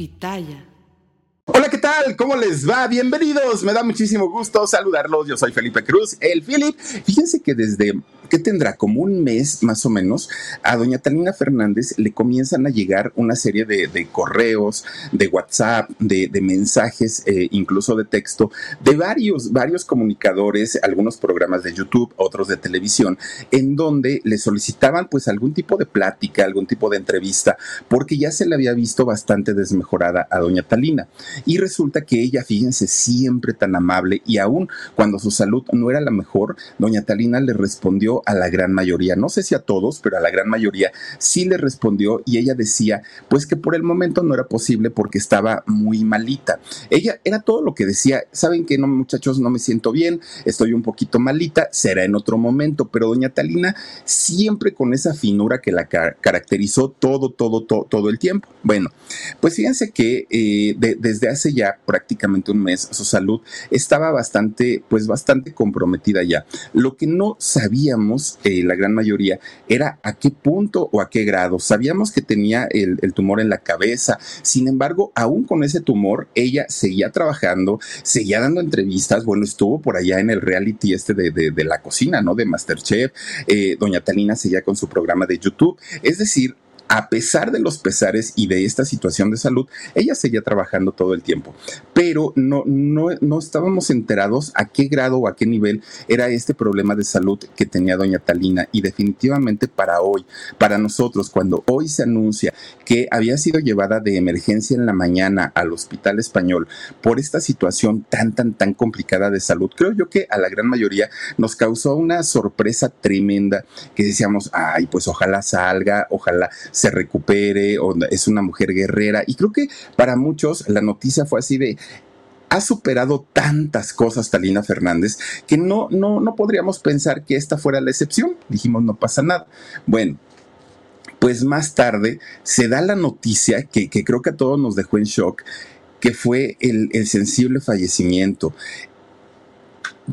Pitaya. Hola, ¿qué tal? ¿Cómo les va? Bienvenidos. Me da muchísimo gusto saludarlos. Yo soy Felipe Cruz, el Philip. Fíjense que desde ¿qué tendrá? Como un mes más o menos, a doña Talina Fernández le comienzan a llegar una serie de, correos, de WhatsApp, de, mensajes, eh, incluso de texto, de varios, varios comunicadores, algunos programas de YouTube, otros de televisión, en donde le solicitaban pues algún tipo de plática, algún tipo de entrevista, porque ya se le había visto bastante desmejorada a doña Talina. Y resulta que ella, fíjense, siempre tan amable y aún cuando su salud no era la mejor, doña Talina le respondió a la gran mayoría, no sé si a todos, pero a la gran mayoría sí le respondió y ella decía, pues que por el momento no era posible porque estaba muy malita. Ella era todo lo que decía, saben que no muchachos, no me siento bien, estoy un poquito malita, será en otro momento, pero doña Talina siempre con esa finura que la caracterizó todo, todo, todo, todo el tiempo. Bueno, pues fíjense que eh, desde hace ya prácticamente un mes su salud estaba bastante, pues bastante comprometida ya. Lo que no sabíamos eh, la gran mayoría, era a qué punto o a qué grado. Sabíamos que tenía el, tumor en la cabeza, sin embargo, aún con ese tumor, ella seguía trabajando, seguía dando entrevistas, bueno, estuvo por allá en el reality este de, la cocina, ¿no? De Masterchef, eh, doña Talina seguía con su programa de YouTube, es decir, a pesar de los pesares y de esta situación de salud, ella seguía trabajando todo el tiempo. Pero no, no, no estábamos enterados a qué grado o a qué nivel era este problema de salud que tenía doña Talina. Y definitivamente para hoy, para nosotros, cuando hoy se anuncia que había sido llevada de emergencia en la mañana al hospital español por esta situación tan, tan, tan complicada de salud, creo yo que a la gran mayoría nos causó una sorpresa tremenda que decíamos, ay, pues ojalá salga, ojalá se recupere, o es una mujer guerrera. Y creo que para muchos la noticia fue así de, ha superado tantas cosas Talina Fernández que no, no, no podríamos pensar que esta fuera la excepción. Dijimos, no pasa nada. Bueno, pues más tarde se da la noticia que, creo que a todos nos dejó en shock, que fue el, el sensible fallecimiento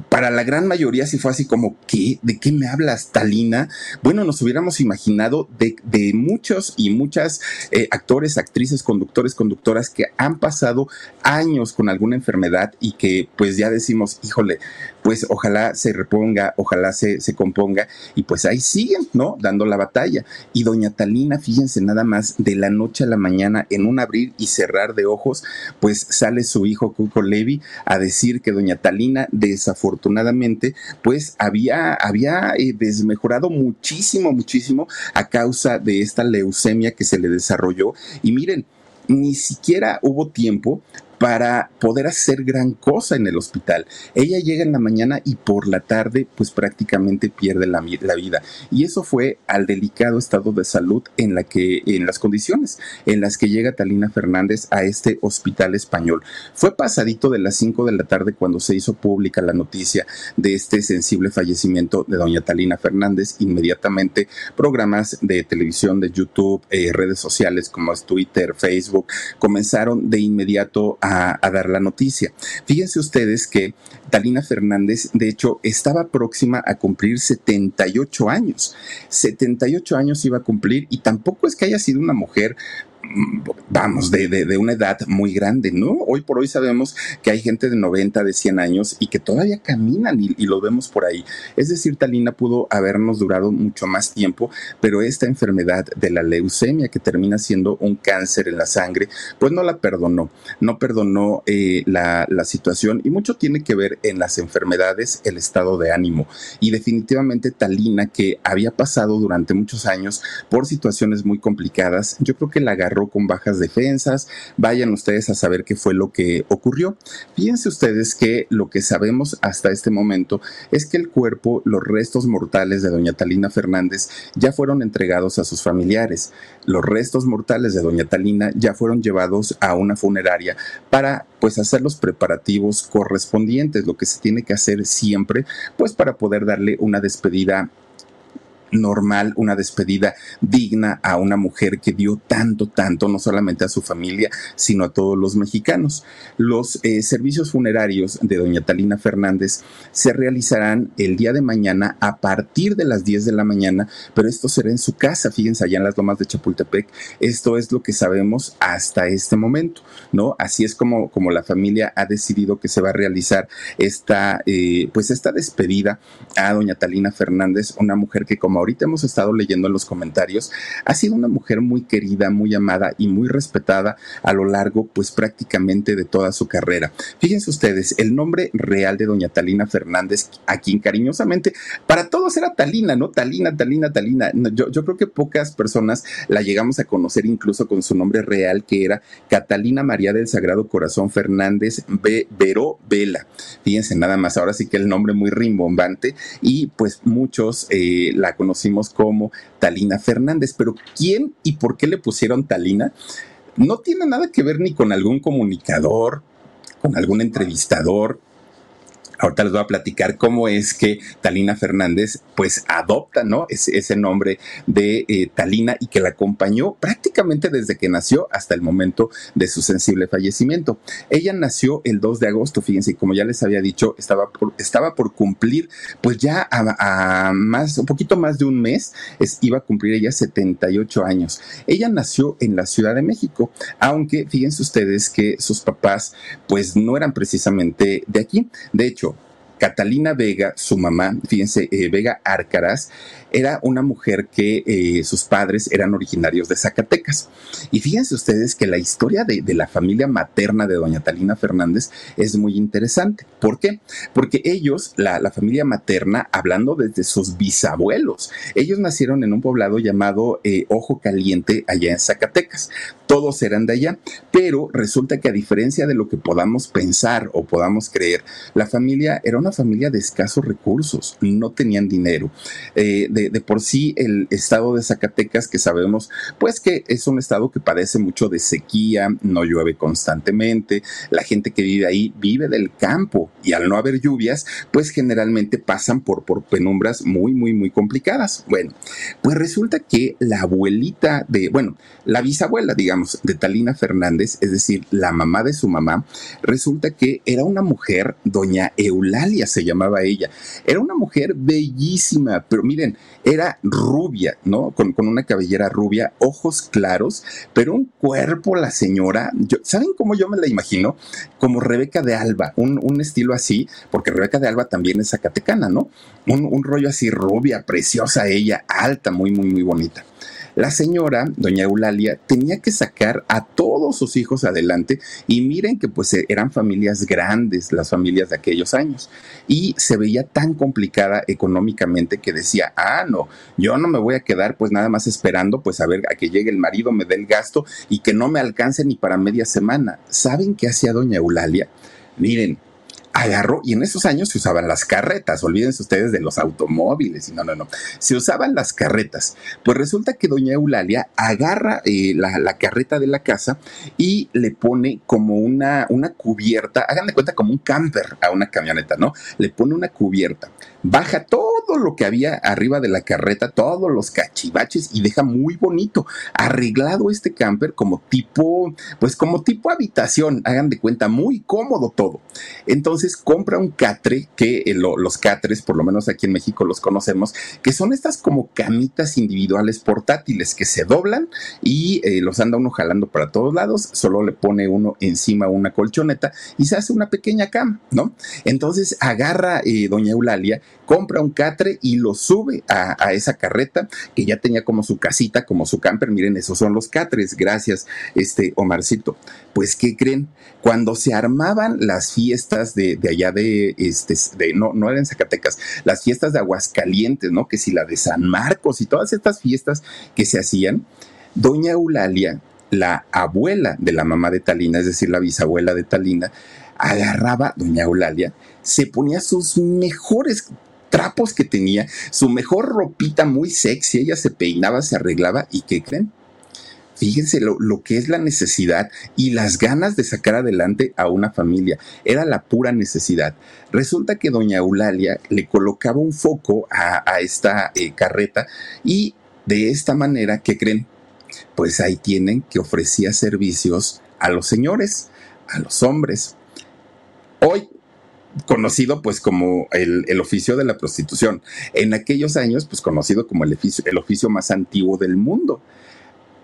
para la gran mayoría sí fue así como, ¿qué? ¿De qué me hablas, Talina? Bueno, nos hubiéramos imaginado de, muchos y muchas eh, actores, actrices, conductores, conductoras que han pasado años con alguna enfermedad y que pues ya decimos, híjole, pues ojalá se reponga, ojalá se, se componga y pues ahí siguen, ¿no? Dando la batalla. Y doña Talina, fíjense nada más, de la noche a la mañana, en un abrir y cerrar de ojos, pues sale su hijo Cuco Levi a decir que doña Talina desafortunadamente afortunadamente, pues había, había eh, desmejorado muchísimo, muchísimo a causa de esta leucemia que se le desarrolló. Y miren, ni siquiera hubo tiempo para poder hacer gran cosa en el hospital. Ella llega en la mañana y por la tarde pues prácticamente pierde la, vida. Y eso fue al delicado estado de salud en la que, en las condiciones en las que llega Talina Fernández a este hospital español. Fue pasadito de las 5 de la tarde cuando se hizo pública la noticia de este sensible fallecimiento de doña Talina Fernández. Inmediatamente programas de televisión, de YouTube, eh, redes sociales como Twitter, Facebook, comenzaron de inmediato a a, dar la noticia. Fíjense ustedes que Talina Fernández, de hecho, estaba próxima a cumplir 78 años. 78 años iba a cumplir y tampoco es que haya sido una mujer vamos, de, de, una edad muy grande, ¿no? Hoy por hoy sabemos que hay gente de 90, de 100 años y que todavía caminan y, lo vemos por ahí. Es decir, Talina pudo habernos durado mucho más tiempo, pero esta enfermedad de la leucemia, que termina siendo un cáncer en la sangre, pues no la perdonó, no perdonó eh, la, la situación y mucho tiene que ver en las enfermedades el estado de ánimo. Y definitivamente Talina, que había pasado durante muchos años por situaciones muy complicadas, yo creo que la agarró con bajas defensas, vayan ustedes a saber qué fue lo que ocurrió. Fíjense ustedes que lo que sabemos hasta este momento es que el cuerpo, los restos mortales de doña Talina Fernández ya fueron entregados a sus familiares. Los restos mortales de doña Talina ya fueron llevados a una funeraria para pues hacer los preparativos correspondientes, lo que se tiene que hacer siempre, pues para poder darle una despedida normal, una despedida digna a una mujer que dio tanto, tanto, no solamente a su familia, sino a todos los mexicanos. Los eh, servicios funerarios de doña Talina Fernández se realizarán el día de mañana a partir de las 10 de la mañana, pero esto será en su casa, fíjense, allá en las lomas de Chapultepec. Esto es lo que sabemos hasta este momento, ¿no? Así es como, como la familia ha decidido que se va a realizar esta, eh, pues esta despedida a doña Talina Fernández, una mujer que como ahorita hemos estado leyendo en los comentarios, ha sido una mujer muy querida, muy amada y muy respetada a lo largo, pues prácticamente de toda su carrera. Fíjense ustedes, el nombre real de doña Talina Fernández, a quien cariñosamente, para todos era Talina, ¿no? Talina, Talina, Talina. Yo, yo creo que pocas personas la llegamos a conocer incluso con su nombre real, que era Catalina María del Sagrado Corazón Fernández B. Vela. Fíjense nada más, ahora sí que el nombre muy rimbombante y pues muchos eh, la conocen conocimos como Talina Fernández. Pero ¿quién y por qué le pusieron Talina? No tiene nada que ver ni con algún comunicador, con algún entrevistador, Ahorita les voy a platicar cómo es que Talina Fernández pues adopta, ¿no? Ese, ese nombre de eh, Talina y que la acompañó prácticamente desde que nació hasta el momento de su sensible fallecimiento. Ella nació el 2 de agosto, fíjense, como ya les había dicho, estaba por, estaba por cumplir pues ya a, más, un poquito más de un mes, es, iba a cumplir ella 78 años. Ella nació en la Ciudad de México, aunque fíjense ustedes que sus papás pues no eran precisamente de aquí. De hecho, Catalina Vega, su mamá, fíjense, eh, Vega Árcaras, era una mujer que eh, sus padres eran originarios de Zacatecas. Y fíjense ustedes que la historia de, la familia materna de doña Talina Fernández es muy interesante. ¿Por qué? Porque ellos, la, familia materna, hablando desde sus bisabuelos, ellos nacieron en un poblado llamado eh, Ojo Caliente, allá en Zacatecas. Todos eran de allá, pero resulta que a diferencia de lo que podamos pensar o podamos creer, la familia era una familia de escasos recursos, no tenían dinero. Eh, de, por sí el estado de Zacatecas, que sabemos pues que es un estado que padece mucho de sequía, no llueve constantemente, la gente que vive ahí vive del campo y al no haber lluvias, pues generalmente pasan por, por penumbras muy, muy, muy complicadas. Bueno, pues resulta que la abuelita de, bueno, la bisabuela, digamos, de Talina Fernández, es decir, la mamá de su mamá, resulta que era una mujer, doña Eulalia se llamaba ella, era una mujer bellísima, pero miren, era rubia, ¿no? Con, una cabellera rubia, ojos claros, pero un cuerpo, la señora, ¿saben cómo yo me la imagino? Como Rebeca de Alba, un, estilo así, porque Rebeca de Alba también es zacatecana, ¿no? Un, un rollo así rubia, preciosa ella, alta, muy, muy, muy bonita. La señora, doña Eulalia, tenía que sacar a todos sus hijos adelante y miren que pues eran familias grandes, las familias de aquellos años. Y se veía tan complicada económicamente que decía, ah, no, yo no me voy a quedar pues nada más esperando pues a ver a que llegue el marido, me dé el gasto y que no me alcance ni para media semana. ¿Saben qué hacía doña Eulalia? Miren, agarró, y en esos años se usaban las carretas, olvídense ustedes de los automóviles, y no, no, no, se usaban las carretas. Pues resulta que doña Eulalia agarra eh, la, carreta de la casa y le pone como una, una cubierta, hagan de cuenta como un camper a una camioneta, ¿no? Le pone una cubierta, baja todo lo que había arriba de la carreta, todos los cachivaches y deja muy bonito, arreglado este camper como tipo, pues como tipo habitación, hagan de cuenta, muy cómodo todo. Entonces, compra un catre, que eh, los catres, por lo menos aquí en México los conocemos, que son estas como camitas individuales portátiles que se doblan y eh, los anda uno jalando para todos lados, solo le pone uno encima una colchoneta y se hace una pequeña cama, ¿no? Entonces agarra eh, doña Eulalia, compra un catre y lo sube a, esa carreta que ya tenía como su casita, como su camper. Miren, esos son los catres. Gracias, este Omarcito. Pues, ¿qué creen? Cuando se armaban las fiestas de, allá de, este, no, no eran Zacatecas, las fiestas de Aguascalientes, ¿no? Que si la de San Marcos y todas estas fiestas que se hacían, doña Eulalia la abuela de la mamá de Talina, es decir, la bisabuela de Talina, agarraba doña Eulalia, se ponía sus mejores trapos que tenía, su mejor ropita muy sexy, ella se peinaba, se arreglaba y ¿qué creen? Fíjense lo, lo, que es la necesidad y las ganas de sacar adelante a una familia. Era la pura necesidad. Resulta que doña Eulalia le colocaba un foco a, a esta eh, carreta y de esta manera, ¿qué creen? Pues ahí tienen que ofrecía servicios a los señores, a los hombres. Hoy conocido pues como el, el, oficio de la prostitución. En aquellos años pues conocido como el oficio, el oficio más antiguo del mundo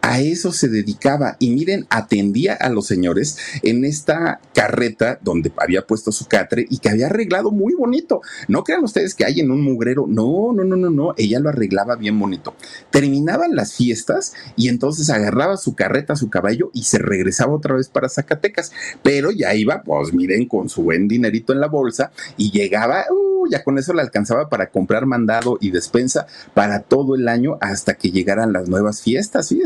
a eso se dedicaba y miren, atendía a los señores en esta carreta donde había puesto su catre y que había arreglado muy bonito. No crean ustedes que hay en un mugrero, no, no, no, no, no, ella lo arreglaba bien bonito. Terminaban las fiestas y entonces agarraba su carreta, su caballo y se regresaba otra vez para Zacatecas, pero ya iba, pues miren, con su buen dinerito en la bolsa y llegaba, uh, ya con eso le alcanzaba para comprar mandado y despensa para todo el año hasta que llegaran las nuevas fiestas, ¿sí?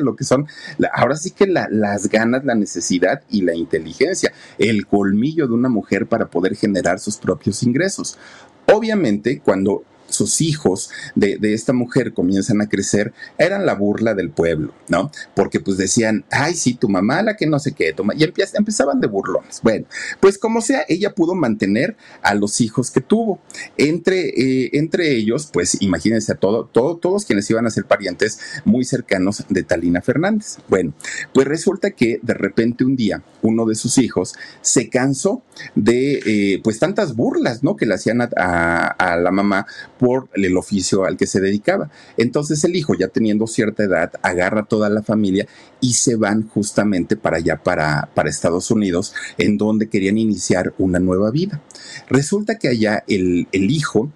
Lo que son, ahora sí que la, las ganas, la necesidad y la inteligencia, el colmillo de una mujer para poder generar sus propios ingresos. Obviamente, cuando sus hijos de, esta mujer comienzan a crecer, eran la burla del pueblo, ¿no? Porque pues decían, ay, sí, tu mamá, la que no sé qué, toma, y empezaban de burlones. Bueno, pues como sea, ella pudo mantener a los hijos que tuvo. Entre, eh, entre ellos, pues imagínense a todo, todo, todos quienes iban a ser parientes muy cercanos de Talina Fernández. Bueno, pues resulta que de repente un día uno de sus hijos se cansó de eh, pues tantas burlas, ¿no? Que le hacían a, a la mamá por el oficio al que se dedicaba. Entonces el hijo, ya teniendo cierta edad, agarra toda la familia y se van justamente para allá, para, para Estados Unidos, en donde querían iniciar una nueva vida. Resulta que allá el, el hijo,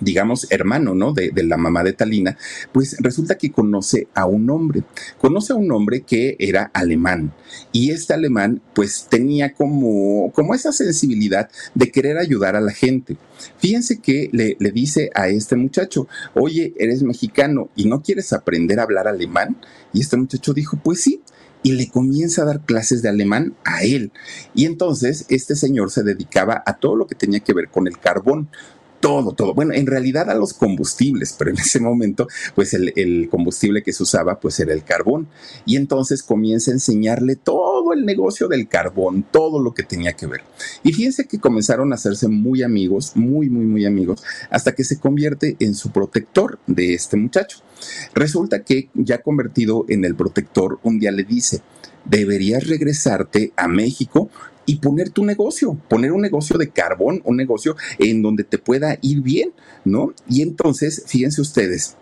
digamos, hermano, ¿no? De, de, la mamá de Talina, pues resulta que conoce a un hombre, conoce a un hombre que era alemán y este alemán pues tenía como, como esa sensibilidad de querer ayudar a la gente. Fíjense que le, le dice a este muchacho, oye, eres mexicano y no quieres aprender a hablar alemán? Y este muchacho dijo, pues sí, y le comienza a dar clases de alemán a él. Y entonces este señor se dedicaba a todo lo que tenía que ver con el carbón todo, todo. Bueno, en realidad a los combustibles, pero en ese momento, pues el, combustible que se usaba, pues era el carbón. Y entonces comienza a enseñarle todo el negocio del carbón, todo lo que tenía que ver. Y fíjense que comenzaron a hacerse muy amigos, muy, muy, muy amigos, hasta que se convierte en su protector de este muchacho. Resulta que ya convertido en el protector, un día le dice, deberías regresarte a México y poner tu negocio, poner un negocio de carbón, un negocio en donde te pueda ir bien, ¿no? Y entonces, fíjense ustedes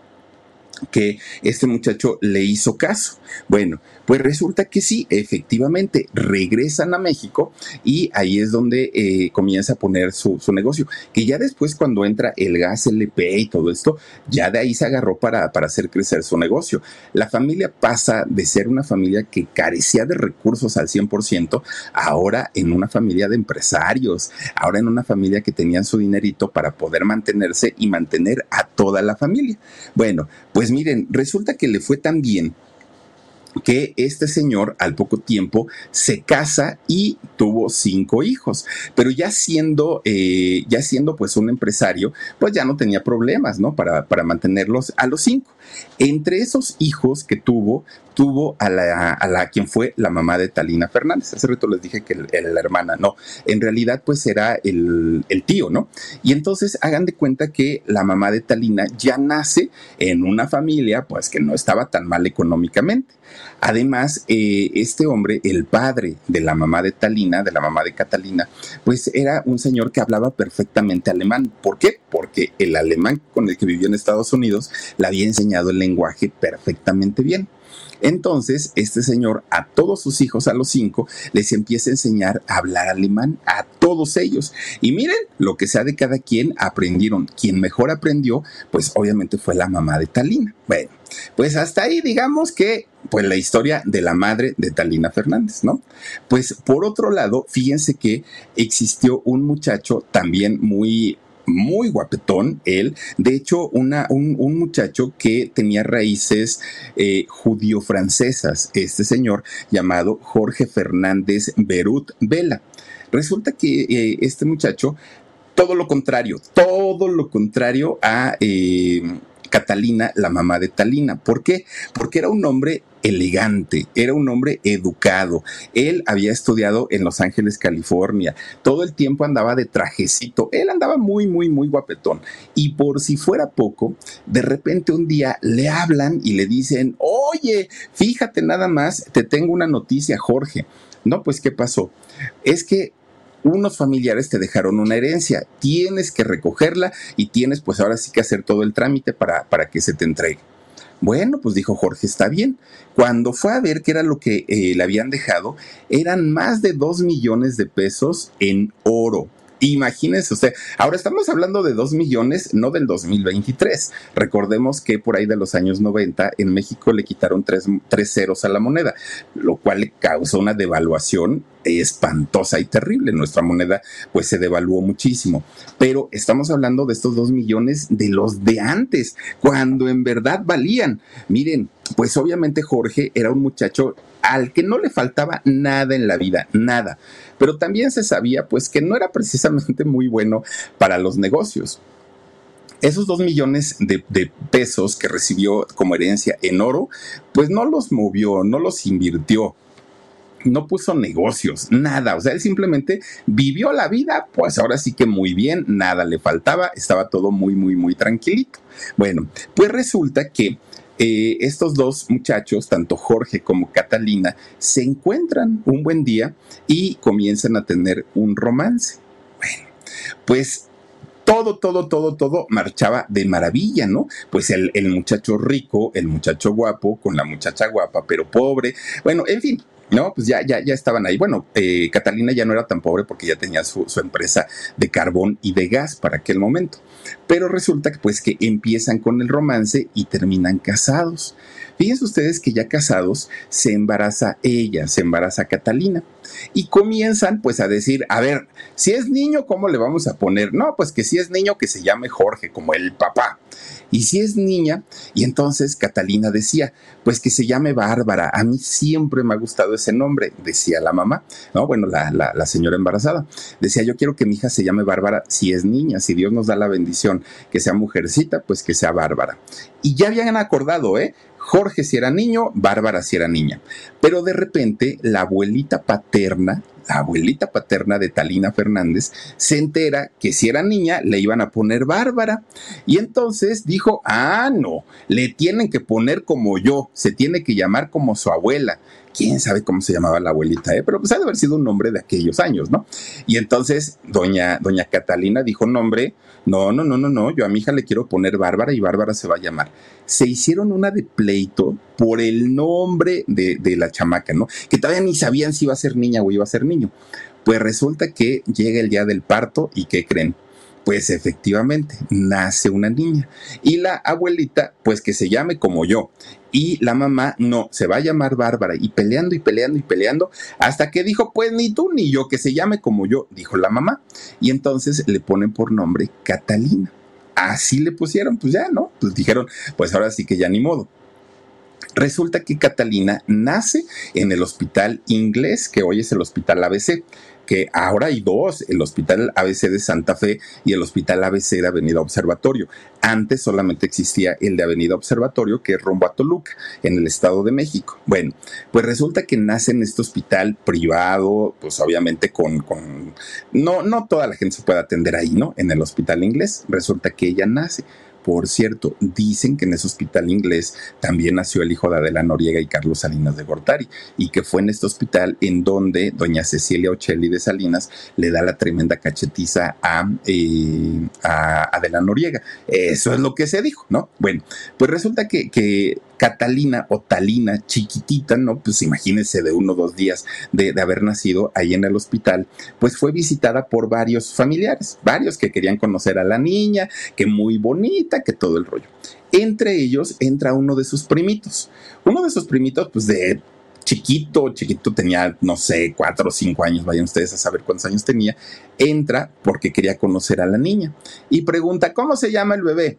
que este muchacho le hizo caso. Bueno, pues resulta que sí, efectivamente, regresan a México y ahí es donde eh, comienza a poner su, negocio, que ya después cuando entra el gas LP y todo esto, ya de ahí se agarró para, para hacer crecer su negocio. La familia pasa de ser una familia que carecía de recursos al 100%, ahora en una familia de empresarios, ahora en una familia que tenían su dinerito para poder mantenerse y mantener a toda la familia. Bueno, pues miren, resulta que le fue tan bien que este señor al poco tiempo se casa y tuvo cinco hijos, pero ya siendo, eh, ya siendo pues un empresario, pues ya no tenía problemas, ¿no? Para, para mantenerlos a los cinco. Entre esos hijos que tuvo, tuvo a la, a la quien fue la mamá de Talina Fernández. Hace rato les dije que la hermana, no, en realidad pues era el, el, tío, ¿no? Y entonces hagan de cuenta que la mamá de Talina ya nace en una familia pues que no estaba tan mal económicamente. Además, eh, este hombre, el padre de la mamá de Talina, de la mamá de Catalina, pues era un señor que hablaba perfectamente alemán. ¿Por qué? Porque el alemán con el que vivió en Estados Unidos le había enseñado el lenguaje perfectamente bien. Entonces, este señor a todos sus hijos, a los cinco, les empieza a enseñar a hablar alemán, a todos ellos. Y miren, lo que sea de cada quien, aprendieron. Quien mejor aprendió, pues obviamente fue la mamá de Talina. Bueno, pues hasta ahí digamos que pues la historia de la madre de Talina Fernández, ¿no? Pues por otro lado, fíjense que existió un muchacho también muy muy guapetón, él. De hecho, una, un, muchacho que tenía raíces eh, judío-francesas, este señor llamado Jorge Fernández Berut Vela. Resulta que eh, este muchacho, todo lo contrario, todo lo contrario a eh, Catalina, la mamá de Talina. ¿Por qué? Porque era un hombre elegante, era un hombre educado. Él había estudiado en Los Ángeles, California. Todo el tiempo andaba de trajecito. Él andaba muy, muy, muy guapetón. Y por si fuera poco, de repente un día le hablan y le dicen, oye, fíjate nada más, te tengo una noticia, Jorge. No, pues, ¿qué pasó? Es que unos familiares te dejaron una herencia, tienes que recogerla y tienes pues ahora sí que hacer todo el trámite para, para que se te entregue. Bueno, pues dijo Jorge, está bien. Cuando fue a ver qué era lo que eh, le habían dejado, eran más de dos millones de pesos en oro. Imagínense usted, ahora estamos hablando de 2 millones, no del 2023. Recordemos que por ahí de los años 90 en México le quitaron tres, ceros a la moneda, lo cual le causó una devaluación espantosa y terrible. Nuestra moneda pues se devaluó muchísimo. Pero estamos hablando de estos 2 millones de los de antes, cuando en verdad valían. Miren, pues obviamente Jorge era un muchacho al que no le faltaba nada en la vida, nada. Pero también se sabía pues que no era precisamente muy bueno para los negocios. Esos dos millones de, de, pesos que recibió como herencia en oro, pues no los movió, no los invirtió, no puso negocios, nada. O sea, él simplemente vivió la vida, pues ahora sí que muy bien, nada le faltaba, estaba todo muy, muy, muy tranquilito. Bueno, pues resulta que eh, estos dos muchachos, tanto Jorge como Catalina, se encuentran un buen día y comienzan a tener un romance. Bueno, pues todo, todo, todo, todo marchaba de maravilla, ¿no? Pues el, muchacho rico, el muchacho guapo, con la muchacha guapa, pero pobre. Bueno, en fin, no, pues ya, ya, ya estaban ahí. Bueno, eh, Catalina ya no era tan pobre porque ya tenía su, su, empresa de carbón y de gas para aquel momento. Pero resulta que pues que empiezan con el romance y terminan casados. Fíjense ustedes que ya casados se embaraza ella, se embaraza Catalina. Y comienzan pues a decir, a ver, si es niño, ¿cómo le vamos a poner? No, pues que si es niño que se llame Jorge, como el papá. Y si es niña, y entonces Catalina decía, pues que se llame Bárbara. A mí siempre me ha gustado ese nombre, decía la mamá, ¿no? Bueno, la, la, señora embarazada. Decía, yo quiero que mi hija se llame Bárbara si es niña, si Dios nos da la bendición, que sea mujercita, pues que sea Bárbara. Y ya habían acordado, ¿eh? Jorge si era niño, Bárbara si era niña. Pero de repente la abuelita paterna la abuelita paterna de Talina Fernández, se entera que si era niña le iban a poner Bárbara. Y entonces dijo, ah, no, le tienen que poner como yo, se tiene que llamar como su abuela quién sabe cómo se llamaba la abuelita, ¿eh? pero pues ha de haber sido un nombre de aquellos años, ¿no? Y entonces doña, doña Catalina dijo, nombre, no, no, no, no, no, yo a mi hija le quiero poner Bárbara y Bárbara se va a llamar. Se hicieron una de pleito por el nombre de, de la chamaca, ¿no? Que todavía ni sabían si iba a ser niña o iba a ser niño. Pues resulta que llega el día del parto y ¿qué creen? Pues efectivamente, nace una niña. Y la abuelita, pues que se llame como yo. Y la mamá, no, se va a llamar Bárbara. Y peleando y peleando y peleando, hasta que dijo, pues ni tú ni yo, que se llame como yo, dijo la mamá. Y entonces le ponen por nombre Catalina. Así le pusieron, pues ya, ¿no? Pues dijeron, pues ahora sí que ya ni modo. Resulta que Catalina nace en el hospital inglés, que hoy es el hospital ABC que ahora hay dos, el Hospital ABC de Santa Fe y el Hospital ABC de Avenida Observatorio. Antes solamente existía el de Avenida Observatorio, que es rumbo Toluca, en el Estado de México. Bueno, pues resulta que nace en este hospital privado, pues obviamente con, con... No, no toda la gente se puede atender ahí, ¿no? En el hospital inglés. Resulta que ella nace. Por cierto, dicen que en ese hospital inglés también nació el hijo de Adela Noriega y Carlos Salinas de Gortari, y que fue en este hospital en donde doña Cecilia Ochelli de Salinas le da la tremenda cachetiza a, eh, a Adela Noriega. Eso es lo que se dijo, ¿no? Bueno, pues resulta que Catalina o Talina, chiquitita, ¿no? Pues imagínense de uno o dos días de, haber nacido ahí en el hospital, pues fue visitada por varios familiares, varios que querían conocer a la niña, que muy bonita, que todo el rollo. Entre ellos entra uno de sus primitos, uno de sus primitos, pues de chiquito, chiquito tenía, no sé, cuatro o cinco años, vayan ustedes a saber cuántos años tenía, entra porque quería conocer a la niña y pregunta, ¿cómo se llama el bebé?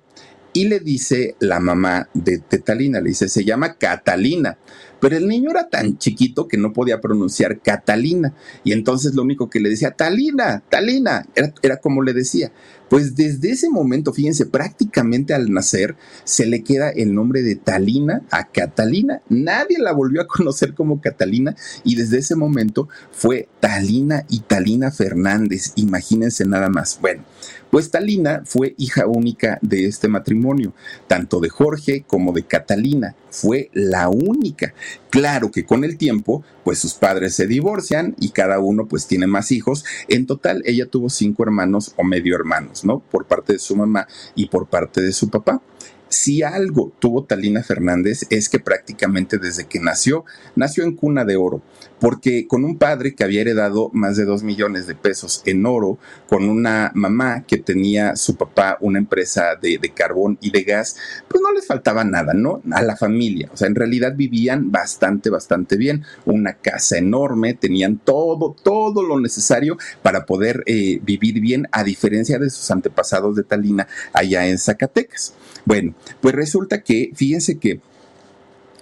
Y le dice la mamá de Tetalina, le dice, se llama Catalina. Pero el niño era tan chiquito que no podía pronunciar Catalina. Y entonces lo único que le decía, Talina, Talina, era, era como le decía. Pues desde ese momento, fíjense, prácticamente al nacer se le queda el nombre de Talina a Catalina. Nadie la volvió a conocer como Catalina y desde ese momento fue Talina y Talina Fernández. Imagínense nada más. Bueno, pues Talina fue hija única de este matrimonio, tanto de Jorge como de Catalina. Fue la única. Claro que con el tiempo, pues sus padres se divorcian y cada uno pues tiene más hijos. En total, ella tuvo cinco hermanos o medio hermanos, ¿no? Por parte de su mamá y por parte de su papá. Si algo tuvo Talina Fernández es que prácticamente desde que nació, nació en cuna de oro, porque con un padre que había heredado más de dos millones de pesos en oro, con una mamá que tenía su papá una empresa de, carbón y de gas, pues no les faltaba nada, ¿no? A la familia, o sea, en realidad vivían bastante, bastante bien, una casa enorme, tenían todo, todo lo necesario para poder eh, vivir bien, a diferencia de sus antepasados de Talina allá en Zacatecas. Bueno, pues resulta que, fíjense que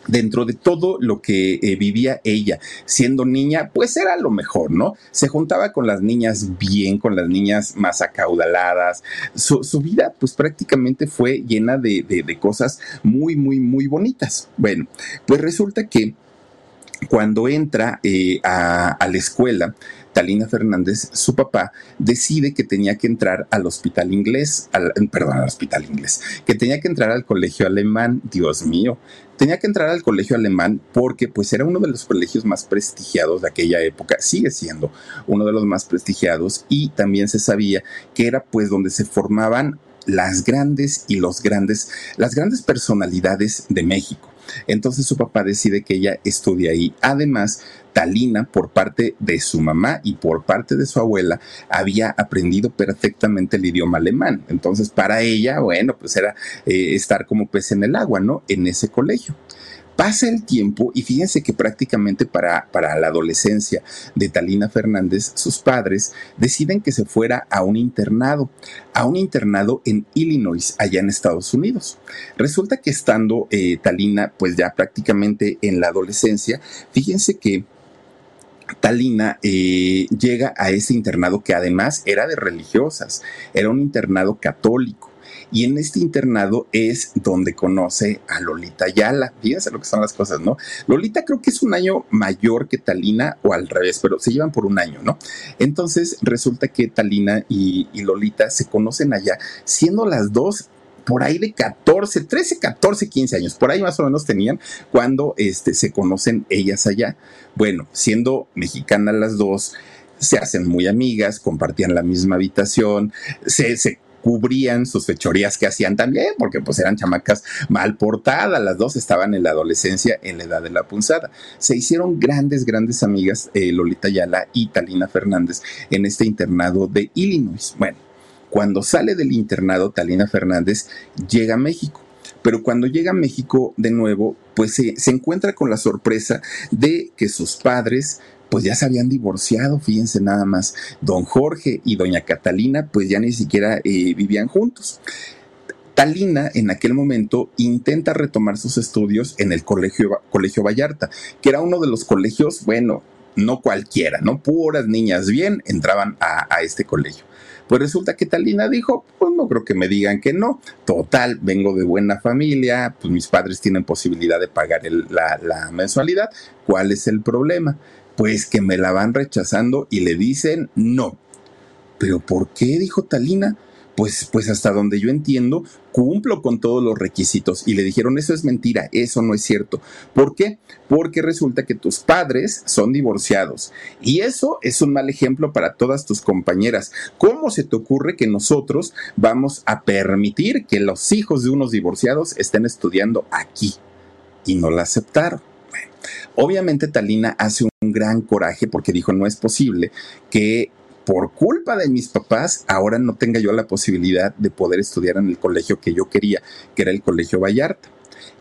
dentro de todo lo que eh, vivía ella siendo niña, pues era lo mejor, ¿no? Se juntaba con las niñas bien, con las niñas más acaudaladas. Su, vida, pues prácticamente fue llena de, cosas muy, muy, muy bonitas. Bueno, pues resulta que cuando entra eh, a la escuela, Talina Fernández, su papá, decide que tenía que entrar al hospital inglés, al, perdón, al hospital inglés, que tenía que entrar al colegio alemán, Dios mío, tenía que entrar al colegio alemán porque pues era uno de los colegios más prestigiados de aquella época, sigue siendo uno de los más prestigiados y también se sabía que era pues donde se formaban las grandes y los grandes, las grandes personalidades de México. Entonces su papá decide que ella estudie ahí. Además, Talina, por parte de su mamá y por parte de su abuela, había aprendido perfectamente el idioma alemán. Entonces, para ella, bueno, pues era eh, estar como pez en el agua, ¿no? En ese colegio. Pasa el tiempo y fíjense que prácticamente para, para la adolescencia de Talina Fernández, sus padres deciden que se fuera a un internado, a un internado en Illinois, allá en Estados Unidos. Resulta que estando eh, Talina pues ya prácticamente en la adolescencia, fíjense que Talina eh, llega a ese internado que además era de religiosas, era un internado católico. Y en este internado es donde conoce a Lolita Yala. Fíjense lo que son las cosas, ¿no? Lolita creo que es un año mayor que Talina o al revés, pero se llevan por un año, ¿no? Entonces resulta que Talina y Lolita se conocen allá, siendo las dos por ahí de 14, 13, 14, 15 años, por ahí más o menos tenían cuando este, se conocen ellas allá. Bueno, siendo mexicanas las dos, se hacen muy amigas, compartían la misma habitación, se, se cubrían sus fechorías que hacían también, porque pues eran chamacas mal portadas, las dos estaban en la adolescencia, en la edad de la punzada. Se hicieron grandes, grandes amigas eh, Lolita Yala y Talina Fernández en este internado de Illinois. Bueno, cuando sale del internado, Talina Fernández llega a México. Pero cuando llega a México de nuevo, pues se, encuentra con la sorpresa de que sus padres pues ya se habían divorciado, fíjense nada más. Don Jorge y doña Catalina, pues ya ni siquiera eh, vivían juntos. Talina en aquel momento intenta retomar sus estudios en el colegio, colegio Vallarta, que era uno de los colegios, bueno, no cualquiera, ¿no? Puras niñas bien entraban a, este colegio. Pues resulta que Talina dijo, pues no creo que me digan que no. Total, vengo de buena familia, pues mis padres tienen posibilidad de pagar la, la mensualidad. ¿Cuál es el problema? pues que me la van rechazando y le dicen no. ¿Pero por qué? dijo Talina. Pues, pues hasta donde yo entiendo, cumplo con todos los requisitos. Y le dijeron, eso es mentira, eso no es cierto. ¿Por qué? Porque resulta que tus padres son divorciados. Y eso es un mal ejemplo para todas tus compañeras. ¿Cómo se te ocurre que nosotros vamos a permitir que los hijos de unos divorciados estén estudiando aquí? Y no la aceptaron. Obviamente Talina hace un gran coraje porque dijo, no es posible que por culpa de mis papás ahora no tenga yo la posibilidad de poder estudiar en el colegio que yo quería, que era el Colegio Vallarta.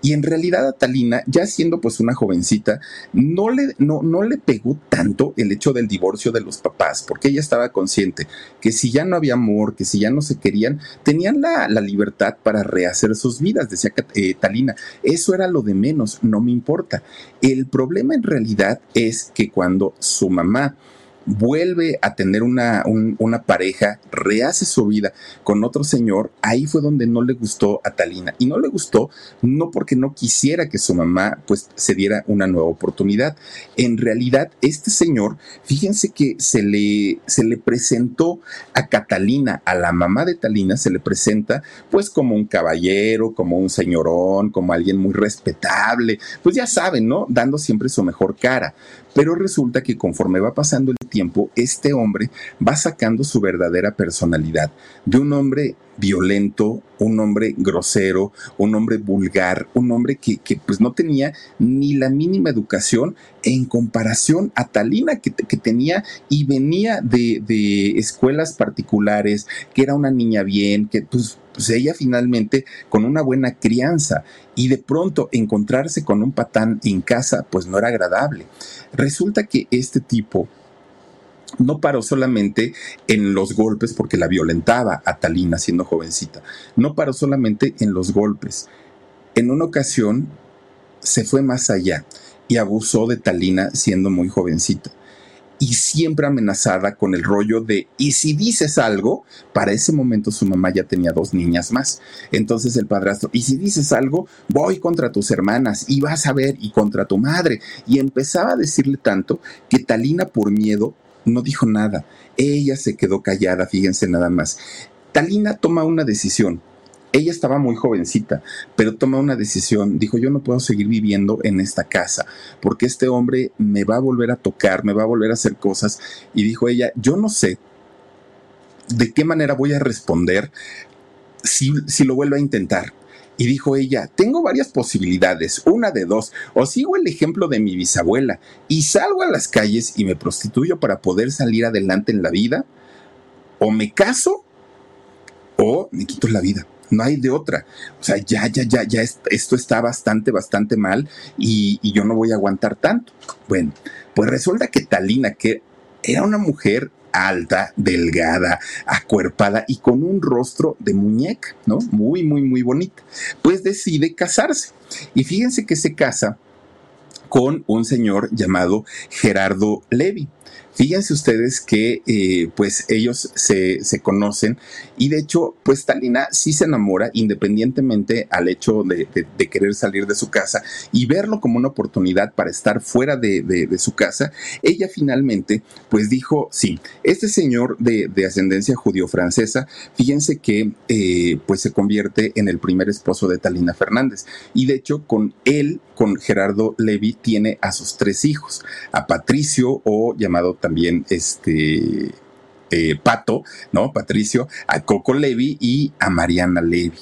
Y en realidad a Talina, ya siendo pues una jovencita, no le, no, no le pegó tanto el hecho del divorcio de los papás, porque ella estaba consciente que si ya no había amor, que si ya no se querían, tenían la, libertad para rehacer sus vidas, decía eh, Talina. Eso era lo de menos, no me importa. El problema en realidad es que cuando su mamá vuelve a tener una, una, pareja, rehace su vida con otro señor, ahí fue donde no le gustó a Talina. Y no le gustó no porque no quisiera que su mamá pues se diera una nueva oportunidad. En realidad, este señor, fíjense que se le, se le presentó a Catalina, a la mamá de Talina, se le presenta pues como un caballero, como un señorón, como alguien muy respetable, pues ya saben, ¿no? Dando siempre su mejor cara. Pero resulta que conforme va pasando el tiempo, este hombre va sacando su verdadera personalidad de un hombre violento, un hombre grosero, un hombre vulgar, un hombre que, pues no tenía ni la mínima educación en comparación a Talina que, que tenía y venía de, de, escuelas particulares, que era una niña bien, que pues, pues ella finalmente con una buena crianza y de pronto encontrarse con un patán en casa pues no era agradable. Resulta que este tipo no paró solamente en los golpes porque la violentaba a Talina siendo jovencita, no paró solamente en los golpes. En una ocasión se fue más allá y abusó de Talina siendo muy jovencita. Y siempre amenazada con el rollo de, y si dices algo, para ese momento su mamá ya tenía dos niñas más. Entonces el padrastro, y si dices algo, voy contra tus hermanas y vas a ver, y contra tu madre. Y empezaba a decirle tanto que Talina por miedo no dijo nada. Ella se quedó callada, fíjense nada más. Talina toma una decisión. Ella estaba muy jovencita, pero toma una decisión. Dijo, yo no puedo seguir viviendo en esta casa, porque este hombre me va a volver a tocar, me va a volver a hacer cosas. Y dijo ella, yo no sé de qué manera voy a responder si, si lo vuelvo a intentar. Y dijo ella, tengo varias posibilidades, una de dos, o sigo el ejemplo de mi bisabuela y salgo a las calles y me prostituyo para poder salir adelante en la vida, o me caso o me quito la vida. No hay de otra. O sea, ya, ya, ya, ya, esto está bastante, bastante mal y, yo no voy a aguantar tanto. Bueno, pues resulta que Talina, que era una mujer alta, delgada, acuerpada y con un rostro de muñeca, ¿no? Muy, muy, muy bonita. Pues decide casarse. Y fíjense que se casa con un señor llamado Gerardo Levi. Fíjense ustedes que eh, pues ellos se, se, conocen y de hecho pues Talina sí se enamora independientemente al hecho de, de, querer salir de su casa y verlo como una oportunidad para estar fuera de, de su casa, ella finalmente pues dijo sí, este señor de, ascendencia judío-francesa, fíjense que eh, pues se convierte en el primer esposo de Talina Fernández y de hecho con él, con Gerardo Levi, tiene a sus tres hijos, a Patricio o llamado también este eh, Pato, ¿no? Patricio, a Coco Levi y a Mariana Levi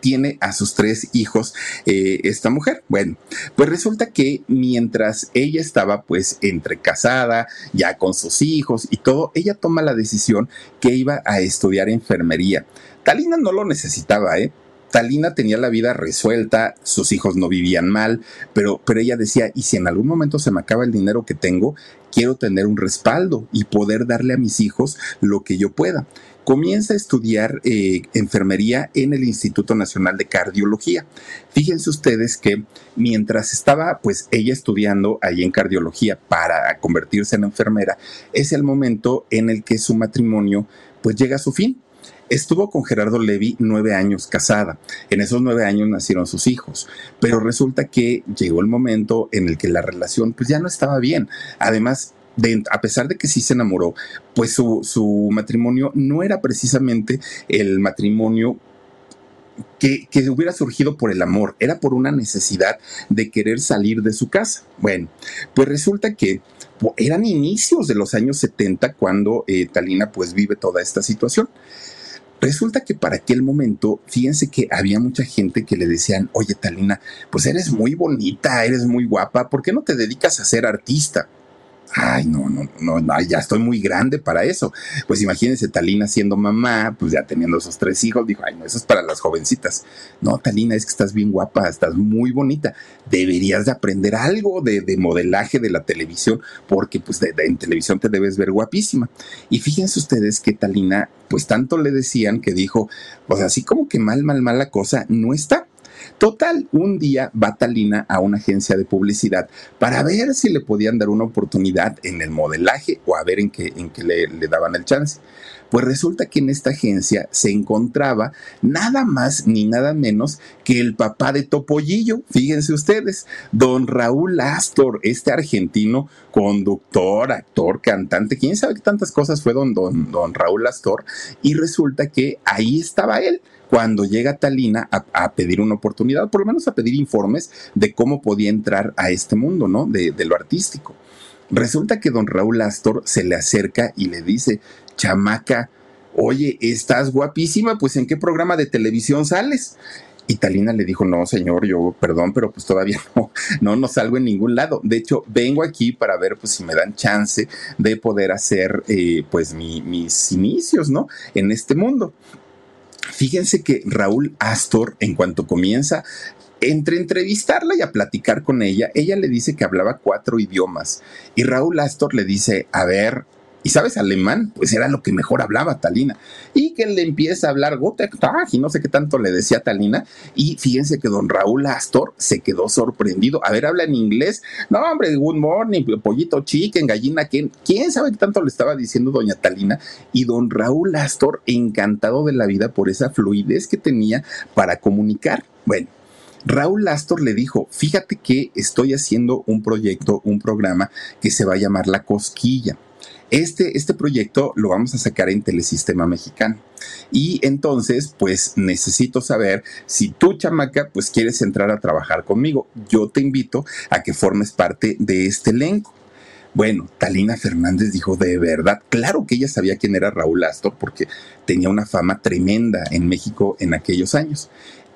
tiene a sus tres hijos eh, esta mujer. Bueno, pues resulta que mientras ella estaba pues entre casada, ya con sus hijos y todo, ella toma la decisión que iba a estudiar enfermería. Talina no lo necesitaba, ¿eh? Talina tenía la vida resuelta, sus hijos no vivían mal, pero, pero ella decía, y si en algún momento se me acaba el dinero que tengo, quiero tener un respaldo y poder darle a mis hijos lo que yo pueda. Comienza a estudiar eh, enfermería en el Instituto Nacional de Cardiología. Fíjense ustedes que mientras estaba pues ella estudiando ahí en cardiología para convertirse en enfermera, es el momento en el que su matrimonio pues llega a su fin Estuvo con Gerardo Levi nueve años casada. En esos nueve años nacieron sus hijos. Pero resulta que llegó el momento en el que la relación pues ya no estaba bien. Además, a pesar de que sí se enamoró, pues su, su matrimonio no era precisamente el matrimonio que, que, hubiera surgido por el amor, era por una necesidad de querer salir de su casa. Bueno, pues resulta que eran inicios de los años 70 cuando eh, Talina pues vive toda esta situación. Resulta que para aquel momento, fíjense que había mucha gente que le decían, oye Talina, pues eres muy bonita, eres muy guapa, ¿por qué no te dedicas a ser artista? Ay, no, no, no, ya estoy muy grande para eso. Pues imagínense, Talina siendo mamá, pues ya teniendo esos tres hijos, dijo, ay, no, eso es para las jovencitas. No, Talina, es que estás bien guapa, estás muy bonita. Deberías de aprender algo de, modelaje de la televisión, porque pues en televisión te debes ver guapísima. Y fíjense ustedes que Talina, pues tanto le decían que dijo, pues así como que mal, mal, mal la cosa, no está Total, un día va Talina a una agencia de publicidad para ver si le podían dar una oportunidad en el modelaje o a ver en qué, en qué le, le daban el chance. Pues resulta que en esta agencia se encontraba nada más ni nada menos que el papá de Topollillo, fíjense ustedes, don Raúl Astor, este argentino conductor, actor, cantante, quién sabe qué tantas cosas fue don, don, don Raúl Astor, y resulta que ahí estaba él cuando llega Talina a, pedir una oportunidad, por lo menos a pedir informes de cómo podía entrar a este mundo, ¿no? De, lo artístico. Resulta que don Raúl Astor se le acerca y le dice, chamaca, oye, estás guapísima, pues ¿en qué programa de televisión sales? Y Talina le dijo, no, señor, yo, perdón, pero pues todavía no, no, no salgo en ningún lado. De hecho, vengo aquí para ver pues si me dan chance de poder hacer eh, pues mis inicios, ¿no? En este mundo. Fíjense que Raúl Astor, en cuanto comienza entre entrevistarla y a platicar con ella, ella le dice que hablaba cuatro idiomas. Y Raúl Astor le dice, a ver, ¿y sabes alemán? Pues era lo que mejor hablaba Talina. Y que le empieza a hablar Gotech y no sé qué tanto le decía Talina. Y fíjense que don Raúl Astor se quedó sorprendido. A ver, habla en inglés. No, hombre, good morning, pollito chicken, gallina, ¿quién, ¿quién sabe qué tanto le estaba diciendo doña Talina? Y don Raúl Astor, encantado de la vida por esa fluidez que tenía para comunicar. Bueno, Raúl Astor le dijo, fíjate que estoy haciendo un proyecto, un programa que se va a llamar La Cosquilla. Este, este proyecto lo vamos a sacar en Telesistema Mexicano. Y entonces, pues necesito saber si tú, chamaca, pues quieres entrar a trabajar conmigo. Yo te invito a que formes parte de este elenco. Bueno, Talina Fernández dijo, de verdad, claro que ella sabía quién era Raúl Astor porque tenía una fama tremenda en México en aquellos años.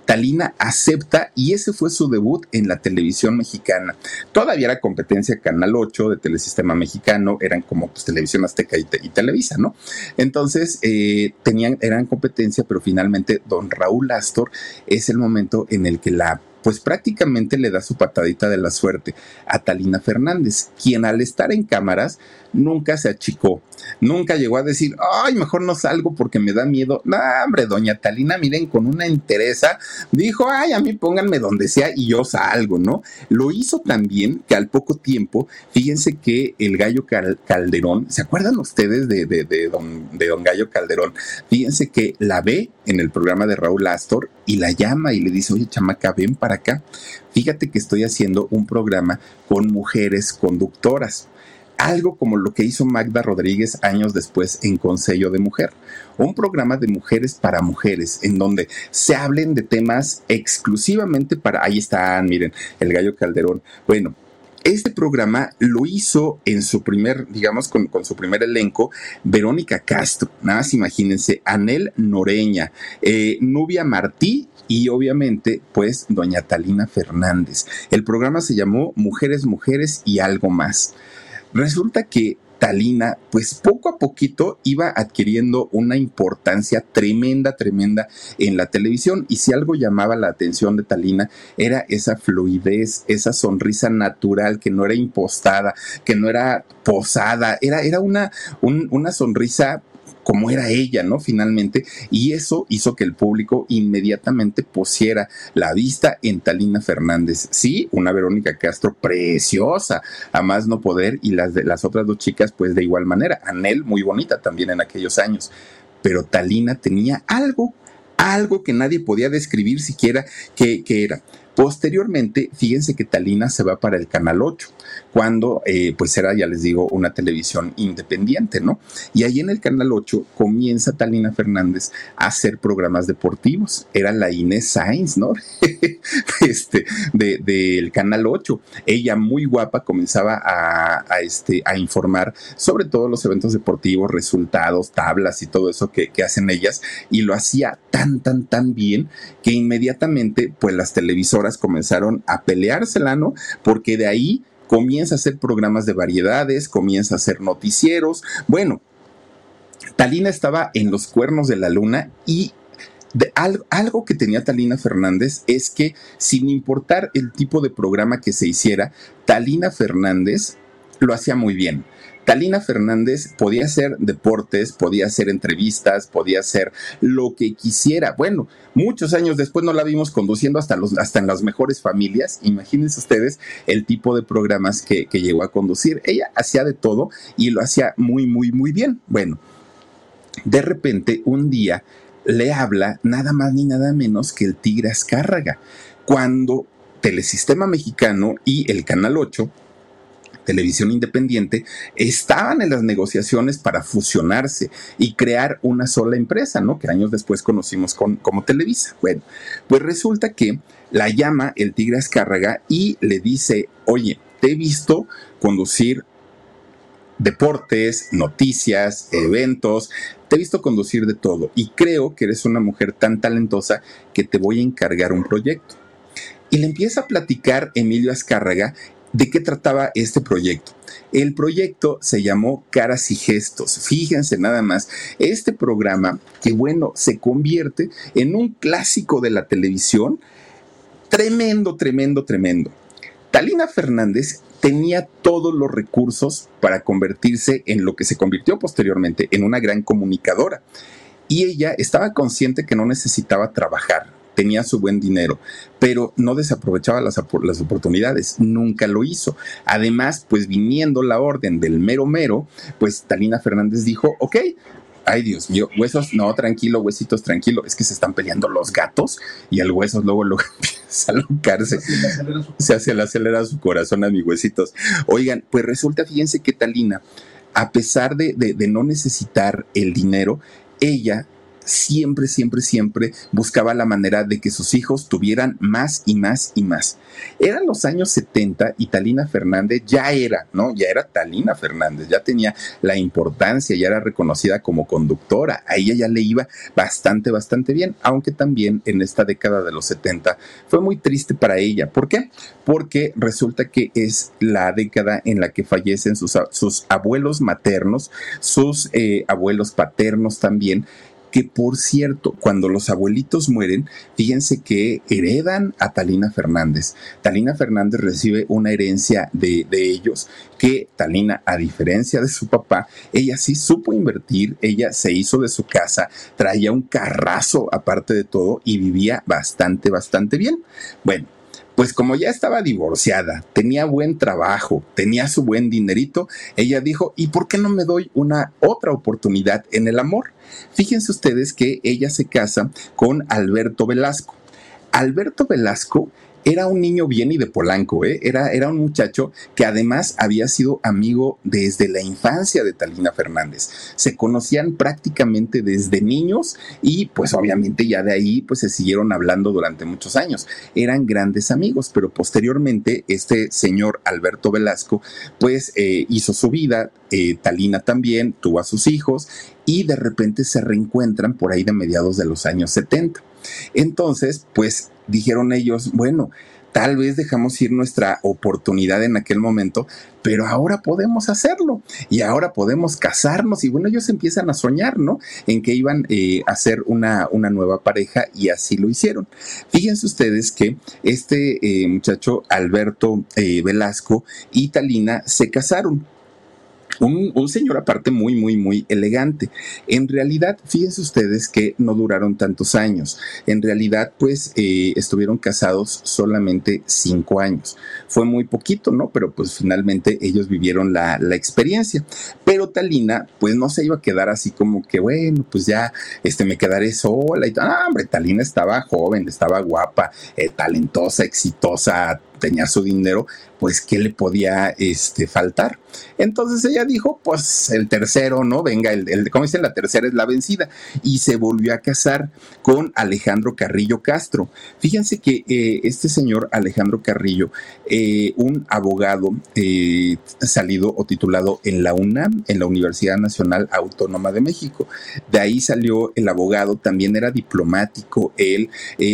Talina acepta y ese fue su debut en la televisión mexicana. Todavía era competencia Canal 8 de Telesistema Mexicano, eran como pues, Televisión Azteca y, Televisa, ¿no? Entonces, eh, tenían, eran competencia, pero finalmente don Raúl Astor es el momento en el que la pues prácticamente le da su patadita de la suerte a Talina Fernández, quien al estar en cámaras nunca se achicó, nunca llegó a decir, ay, mejor no salgo porque me da miedo. No, hombre, doña Talina, miren, con una entereza, dijo, ay, a mí pónganme donde sea y yo salgo, ¿no? Lo hizo también que al poco tiempo, fíjense que el gallo Calderón, ¿se acuerdan ustedes de, de, don, de don Gallo Calderón? Fíjense que la ve en el programa de Raúl Astor y la llama y le dice, oye, chamaca, ven para acá. Fíjate que estoy haciendo un programa con mujeres conductoras algo como lo que hizo Magda Rodríguez años después en Consejo de Mujer, un programa de mujeres para mujeres, en donde se hablen de temas exclusivamente para, ahí están, miren, el gallo Calderón. Bueno, este programa lo hizo en su primer, digamos, con, su primer elenco, Verónica Castro, nada más imagínense, Anel Noreña, eh, Nubia Martí y obviamente, pues, doña Talina Fernández. El programa se llamó Mujeres, Mujeres y algo más. Resulta que Talina, pues poco a poquito iba adquiriendo una importancia tremenda, tremenda en la televisión. Y si algo llamaba la atención de Talina era esa fluidez, esa sonrisa natural que no era impostada, que no era posada, era, era una, una sonrisa como era ella, ¿no? Finalmente, y eso hizo que el público inmediatamente pusiera la vista en Talina Fernández. Sí, una Verónica Castro preciosa, a más no poder, y las de las otras dos chicas, pues de igual manera. Anel, muy bonita también en aquellos años. Pero Talina tenía algo, algo que nadie podía describir siquiera qué era. Posteriormente, fíjense que Talina se va para el Canal 8, cuando eh, pues era, ya les digo, una televisión independiente, ¿no? Y ahí en el Canal 8 comienza Talina Fernández a hacer programas deportivos. Era la Inés Sainz, ¿no? este, del de, Canal 8. Ella muy guapa comenzaba a, este, a informar sobre todos los eventos deportivos, resultados, tablas y todo eso que hacen ellas. Y lo hacía tan, tan, tan bien que inmediatamente pues las televisoras comenzaron a peleársela, ¿no? Porque de ahí comienza a hacer programas de variedades, comienza a hacer noticieros. Bueno, Talina estaba en los cuernos de la luna y algo, que tenía Talina Fernández es que sin importar el tipo de programa que se hiciera, Talina Fernández lo hacía muy bien. Talina Fernández podía hacer deportes, podía hacer entrevistas, podía hacer lo que quisiera. Bueno, muchos años después no la vimos conduciendo hasta, los, hasta en las mejores familias. Imagínense ustedes el tipo de programas que, que llegó a conducir. Ella hacía de todo y lo hacía muy, muy, muy bien. Bueno, de repente un día le habla nada más ni nada menos que el Tigre Azcárraga, cuando Telesistema Mexicano y el Canal 8 televisión independiente, estaban en las negociaciones para fusionarse y crear una sola empresa, ¿no? Que años después conocimos como Televisa. Bueno, pues resulta que la llama el Tigre Azcárraga y le dice, oye, te he visto conducir deportes, noticias, eventos, te he visto conducir de todo y creo que eres una mujer tan talentosa que te voy a encargar un proyecto. Y le empieza a platicar Emilio Azcárraga de qué trataba este proyecto. El proyecto se llamó Caras y Gestos. Fíjense nada más, este programa que bueno, se convierte en un clásico de la televisión. Tremendo, tremendo, tremendo. Talina Fernández tenía todos los recursos para convertirse en lo que se convirtió posteriormente en una gran comunicadora. Y ella estaba consciente que no necesitaba trabajar, tenía su buen dinero, pero no desaprovechaba las, las, oportunidades, nunca lo hizo. Además, pues viniendo la orden del mero mero, pues Talina Fernández dijo, ok, ay Dios mío, huesos, no, tranquilo, huesitos, tranquilo, es que se están peleando los gatos y el huesos luego, luego empieza a locarse, se hace le acelera su corazón a mis huesitos. Oigan, pues resulta, fíjense que Talina, a pesar de, de no necesitar el dinero, ella siempre, siempre, siempre buscaba la manera de que sus hijos tuvieran más y más y más. Eran los años 70 y Talina Fernández ya era, ¿no? Ya era Talina Fernández, ya tenía la importancia, ya era reconocida como conductora. A ella ya le iba bastante, bastante bien, aunque también en esta década de los 70 fue muy triste para ella. ¿Por qué? Porque resulta que es la década en la que fallecen sus, sus abuelos maternos, sus eh, abuelos paternos también, que por cierto, cuando los abuelitos mueren, fíjense que heredan a Talina Fernández. Talina Fernández recibe una herencia de, ellos que Talina, a diferencia de su papá, ella sí supo invertir, ella se hizo de su casa, traía un carrazo aparte de todo y vivía bastante, bastante bien. Bueno, pues como ya estaba divorciada, tenía buen trabajo, tenía su buen dinerito, ella dijo, ¿y por qué no me doy una otra oportunidad en el amor? Fíjense ustedes que ella se casa con Alberto Velasco. Alberto Velasco era un niño bien y de Polanco, ¿eh? era, era un muchacho que además había sido amigo desde la infancia de Talina Fernández. Se conocían prácticamente desde niños y pues obviamente ya de ahí pues se siguieron hablando durante muchos años. Eran grandes amigos, pero posteriormente este señor Alberto Velasco pues eh, hizo su vida, eh, Talina también, tuvo a sus hijos y de repente se reencuentran por ahí de mediados de los años 70. Entonces, pues dijeron ellos, bueno, tal vez dejamos ir nuestra oportunidad en aquel momento, pero ahora podemos hacerlo y ahora podemos casarnos y bueno, ellos empiezan a soñar, ¿no? En que iban eh, a ser una, una, nueva pareja y así lo hicieron. Fíjense ustedes que este eh, muchacho Alberto eh, Velasco y Talina se casaron un, señor aparte muy, muy, muy elegante. En realidad, fíjense ustedes que no duraron tantos años. En realidad, pues eh, estuvieron casados solamente cinco años. Fue muy poquito, ¿no? Pero pues finalmente ellos vivieron la, experiencia. Pero Talina, pues no se iba a quedar así como que, bueno, pues ya este, me quedaré sola y Ah, hombre, Talina estaba joven, estaba guapa, eh, talentosa, exitosa, tenía su dinero, pues ¿qué le podía este, faltar? Entonces ella dijo, pues el tercero, ¿no? Venga, el, el, como dicen, la tercera es la vencida. Y se volvió a casar con Alejandro Carrillo Castro. Fíjense que eh, este señor Alejandro Carrillo, eh, un abogado eh, salido o titulado en la UNAM, en la Universidad Nacional Autónoma de México. De ahí salió el abogado, también era diplomático, él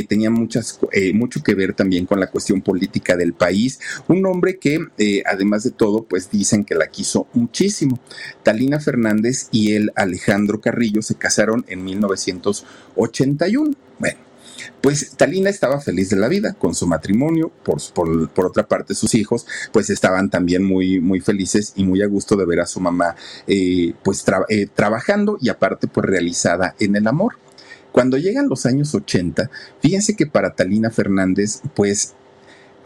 tenía muchas, mucho que ver también con la cuestión política del país. Un hombre que, eh, además de todo, pues dicen que la quiso muchísimo. Talina Fernández y él, Alejandro Carrillo, se casaron en 1981. Bueno, pues Talina estaba feliz de la vida con su matrimonio, por, por, otra parte sus hijos pues estaban también muy, muy felices y muy a gusto de ver a su mamá eh, pues eh, trabajando y aparte pues realizada en el amor. Cuando llegan los años 80, fíjense que para Talina Fernández pues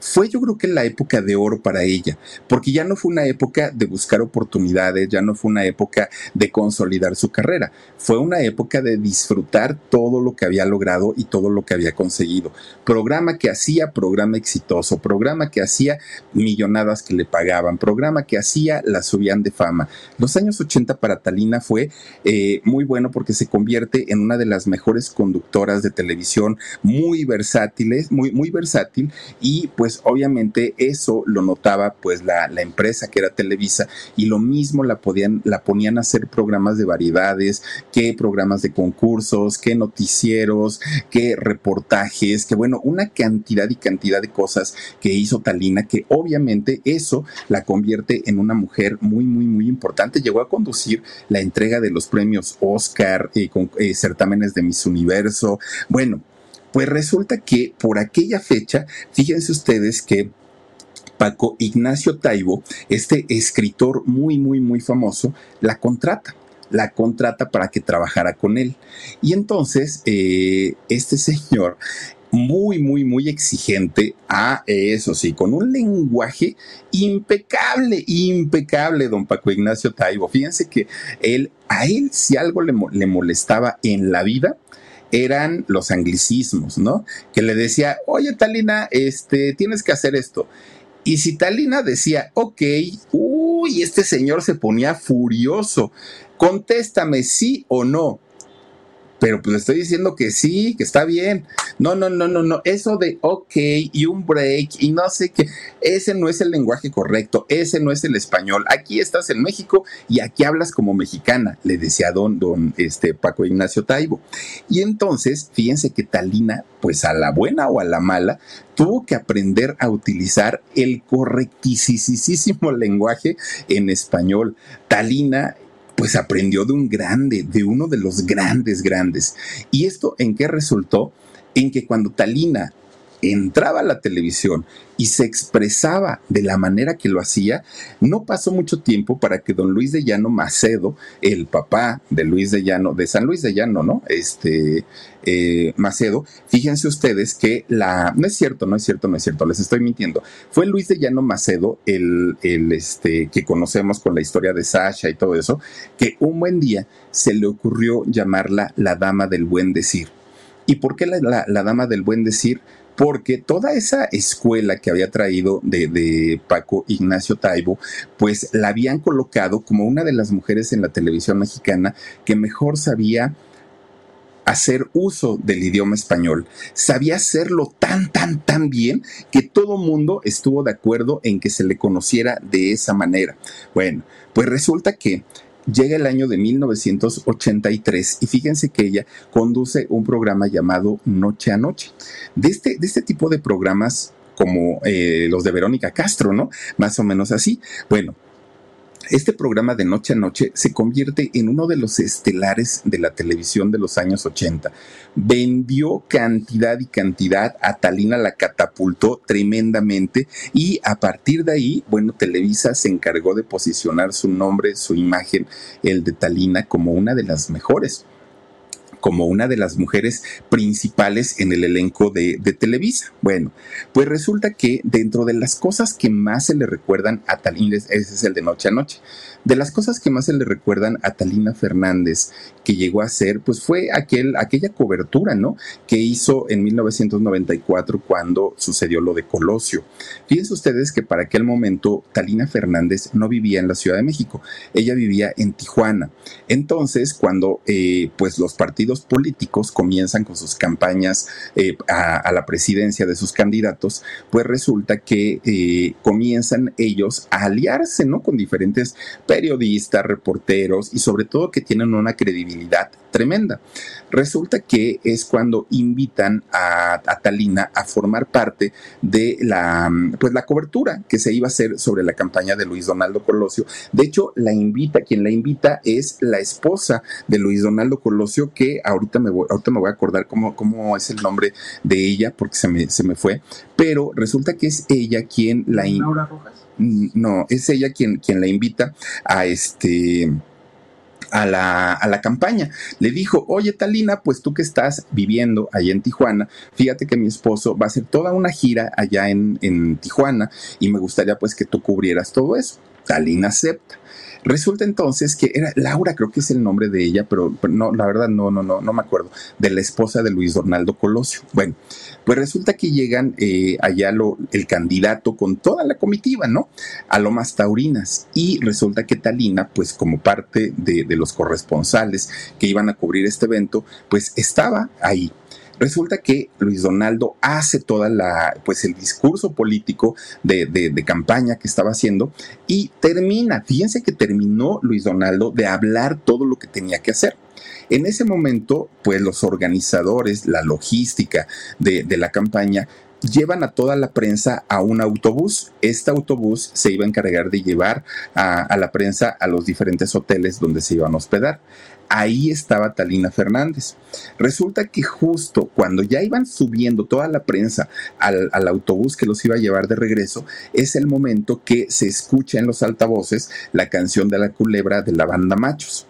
fue yo creo que la época de oro para ella, porque ya no fue una época de buscar oportunidades, ya no fue una época de consolidar su carrera, fue una época de disfrutar todo lo que había logrado y todo lo que había conseguido. Programa que hacía, programa exitoso, programa que hacía millonadas que le pagaban, programa que hacía, la subían de fama. Los años 80 para Talina fue eh, muy bueno porque se convierte en una de las mejores conductoras de televisión, muy versátiles, muy, muy versátil y pues pues, obviamente eso lo notaba pues la, empresa que era Televisa y lo mismo la podían, la ponían a hacer programas de variedades, que programas de concursos, que noticieros, que reportajes, que bueno, una cantidad y cantidad de cosas que hizo Talina que obviamente eso la convierte en una mujer muy, muy, muy importante. Llegó a conducir la entrega de los premios Oscar, eh, eh, certámenes de Miss Universo. Bueno, pues resulta que por aquella fecha, fíjense ustedes que Paco Ignacio Taibo, este escritor muy, muy, muy famoso, la contrata la contrata para que trabajara con él. Y entonces, eh, este señor, muy, muy, muy exigente, a eso sí, con un lenguaje impecable, impecable, don Paco Ignacio Taibo. Fíjense que él, a él, si algo le molestaba en la vida, eran los anglicismos, ¿no? Que le decía, oye, Talina, este, tienes que hacer esto. Y si Talina decía, ok, uy, este señor se ponía furioso, contéstame sí o no pero pues estoy diciendo que sí, que está bien. No, no, no, no, no. Eso de ok y un break y no sé qué, ese no es el lenguaje correcto, ese no es el español. Aquí estás en México y aquí hablas como mexicana, le decía don, don este, Paco Ignacio Taibo. Y entonces, fíjense que Talina, pues a la buena o a la mala, tuvo que aprender a utilizar el correctísimo lenguaje en español. Talina pues aprendió de un grande, de uno de los grandes, grandes. ¿Y esto en qué resultó? En que cuando Talina entraba a la televisión y se expresaba de la manera que lo hacía, no pasó mucho tiempo para que don Luis de Llano Macedo, el papá de Luis de Llano, de San Luis de Llano, ¿no? Este eh, Macedo, fíjense ustedes que la, no es cierto, no es cierto, no es cierto, les estoy mintiendo, fue Luis de Llano Macedo, el, el este, que conocemos con la historia de Sasha y todo eso, que un buen día se le ocurrió llamarla la dama del buen decir. ¿Y por qué la, la dama del buen decir? Porque toda esa escuela que había traído de, Paco Ignacio Taibo, pues la habían colocado como una de las mujeres en la televisión mexicana que mejor sabía hacer uso del idioma español. Sabía hacerlo tan, tan, tan bien que todo mundo estuvo de acuerdo en que se le conociera de esa manera. Bueno, pues resulta que llega el año de 1983 y fíjense que ella conduce un programa llamado Noche a Noche. De este, de este tipo de programas como eh, los de Verónica Castro, ¿no? Más o menos así. Bueno, este programa de Noche a Noche se convierte en uno de los estelares de la televisión de los años 80. Vendió cantidad y cantidad, a Talina la catapultó tremendamente y a partir de ahí, bueno, Televisa se encargó de posicionar su nombre, su imagen, el de Talina, como una de las mejores como una de las mujeres principales en el elenco de, Televisa. Bueno, pues resulta que dentro de las cosas que más se le recuerdan a Talina, ese es el de Noche a Noche, de las cosas que más se le recuerdan a Talina Fernández que llegó a hacer, pues fue aquel, aquella cobertura, ¿no? Que hizo en 1994 cuando sucedió lo de Colosio. Fíjense ustedes que para aquel momento Talina Fernández no vivía en la Ciudad de México, ella vivía en Tijuana. Entonces, cuando eh, pues los partidos políticos comienzan con sus campañas eh, a, la presidencia de sus candidatos, pues resulta que eh, comienzan ellos a aliarse, ¿no? Con diferentes periodistas, reporteros y sobre todo que tienen una credibilidad tremenda. Resulta que es cuando invitan a, Talina a formar parte de la, pues la cobertura que se iba a hacer sobre la campaña de Luis Donaldo Colosio. De hecho, la invita, quien la invita es la esposa de Luis Donaldo Colosio, que ahorita me voy, ahorita me voy a acordar cómo, cómo es el nombre de ella, porque se me, se me fue, pero resulta que es ella quien la invita. Rojas. No, es ella quien, quien la invita a este a la, a la campaña. Le dijo, oye Talina, pues tú que estás viviendo allá en Tijuana, fíjate que mi esposo va a hacer toda una gira allá en, en Tijuana y me gustaría pues que tú cubrieras todo eso. Talina acepta. Resulta entonces que era Laura, creo que es el nombre de ella, pero, no, la verdad no, no, no, no me acuerdo, de la esposa de Luis Donaldo Colosio. Bueno, pues resulta que llegan eh, allá lo, el candidato con toda la comitiva, ¿no? A Lomas Taurinas. Y resulta que Talina, pues como parte de, de los corresponsales que iban a cubrir este evento, pues estaba ahí. Resulta que Luis Donaldo hace toda la, pues el discurso político de, de, campaña que estaba haciendo y termina, fíjense que terminó Luis Donaldo de hablar todo lo que tenía que hacer. En ese momento, pues los organizadores, la logística de, de, la campaña, llevan a toda la prensa a un autobús. Este autobús se iba a encargar de llevar a, a, la prensa a los diferentes hoteles donde se iban a hospedar ahí estaba Talina Fernández. Resulta que justo cuando ya iban subiendo toda la prensa al, autobús que los iba a llevar de regreso, es el momento que se escucha en los altavoces la canción de la culebra de la banda Machos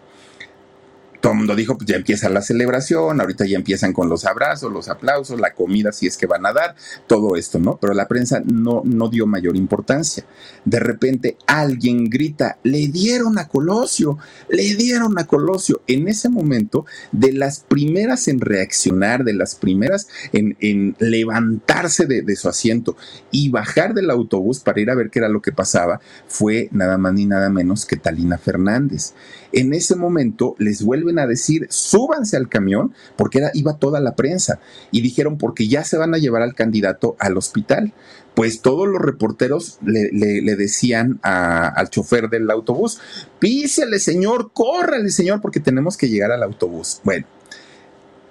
todo el mundo dijo, pues ya empieza la celebración, ahorita ya empiezan con los abrazos, los aplausos, la comida si es que van a dar, todo esto, ¿no? Pero la prensa no, no dio mayor importancia. De repente alguien grita, le dieron a Colosio, le dieron a Colosio. En ese momento, de las primeras en reaccionar, de las primeras en, en levantarse de, de su asiento y bajar del autobús para ir a ver qué era lo que pasaba, fue nada más ni nada menos que Talina Fernández. En ese momento les vuelven a decir, súbanse al camión, porque era, iba toda la prensa, y dijeron, porque ya se van a llevar al candidato al hospital. Pues todos los reporteros le, decían al chofer del autobús, písele señor, córrale señor, porque tenemos que llegar al autobús. Bueno,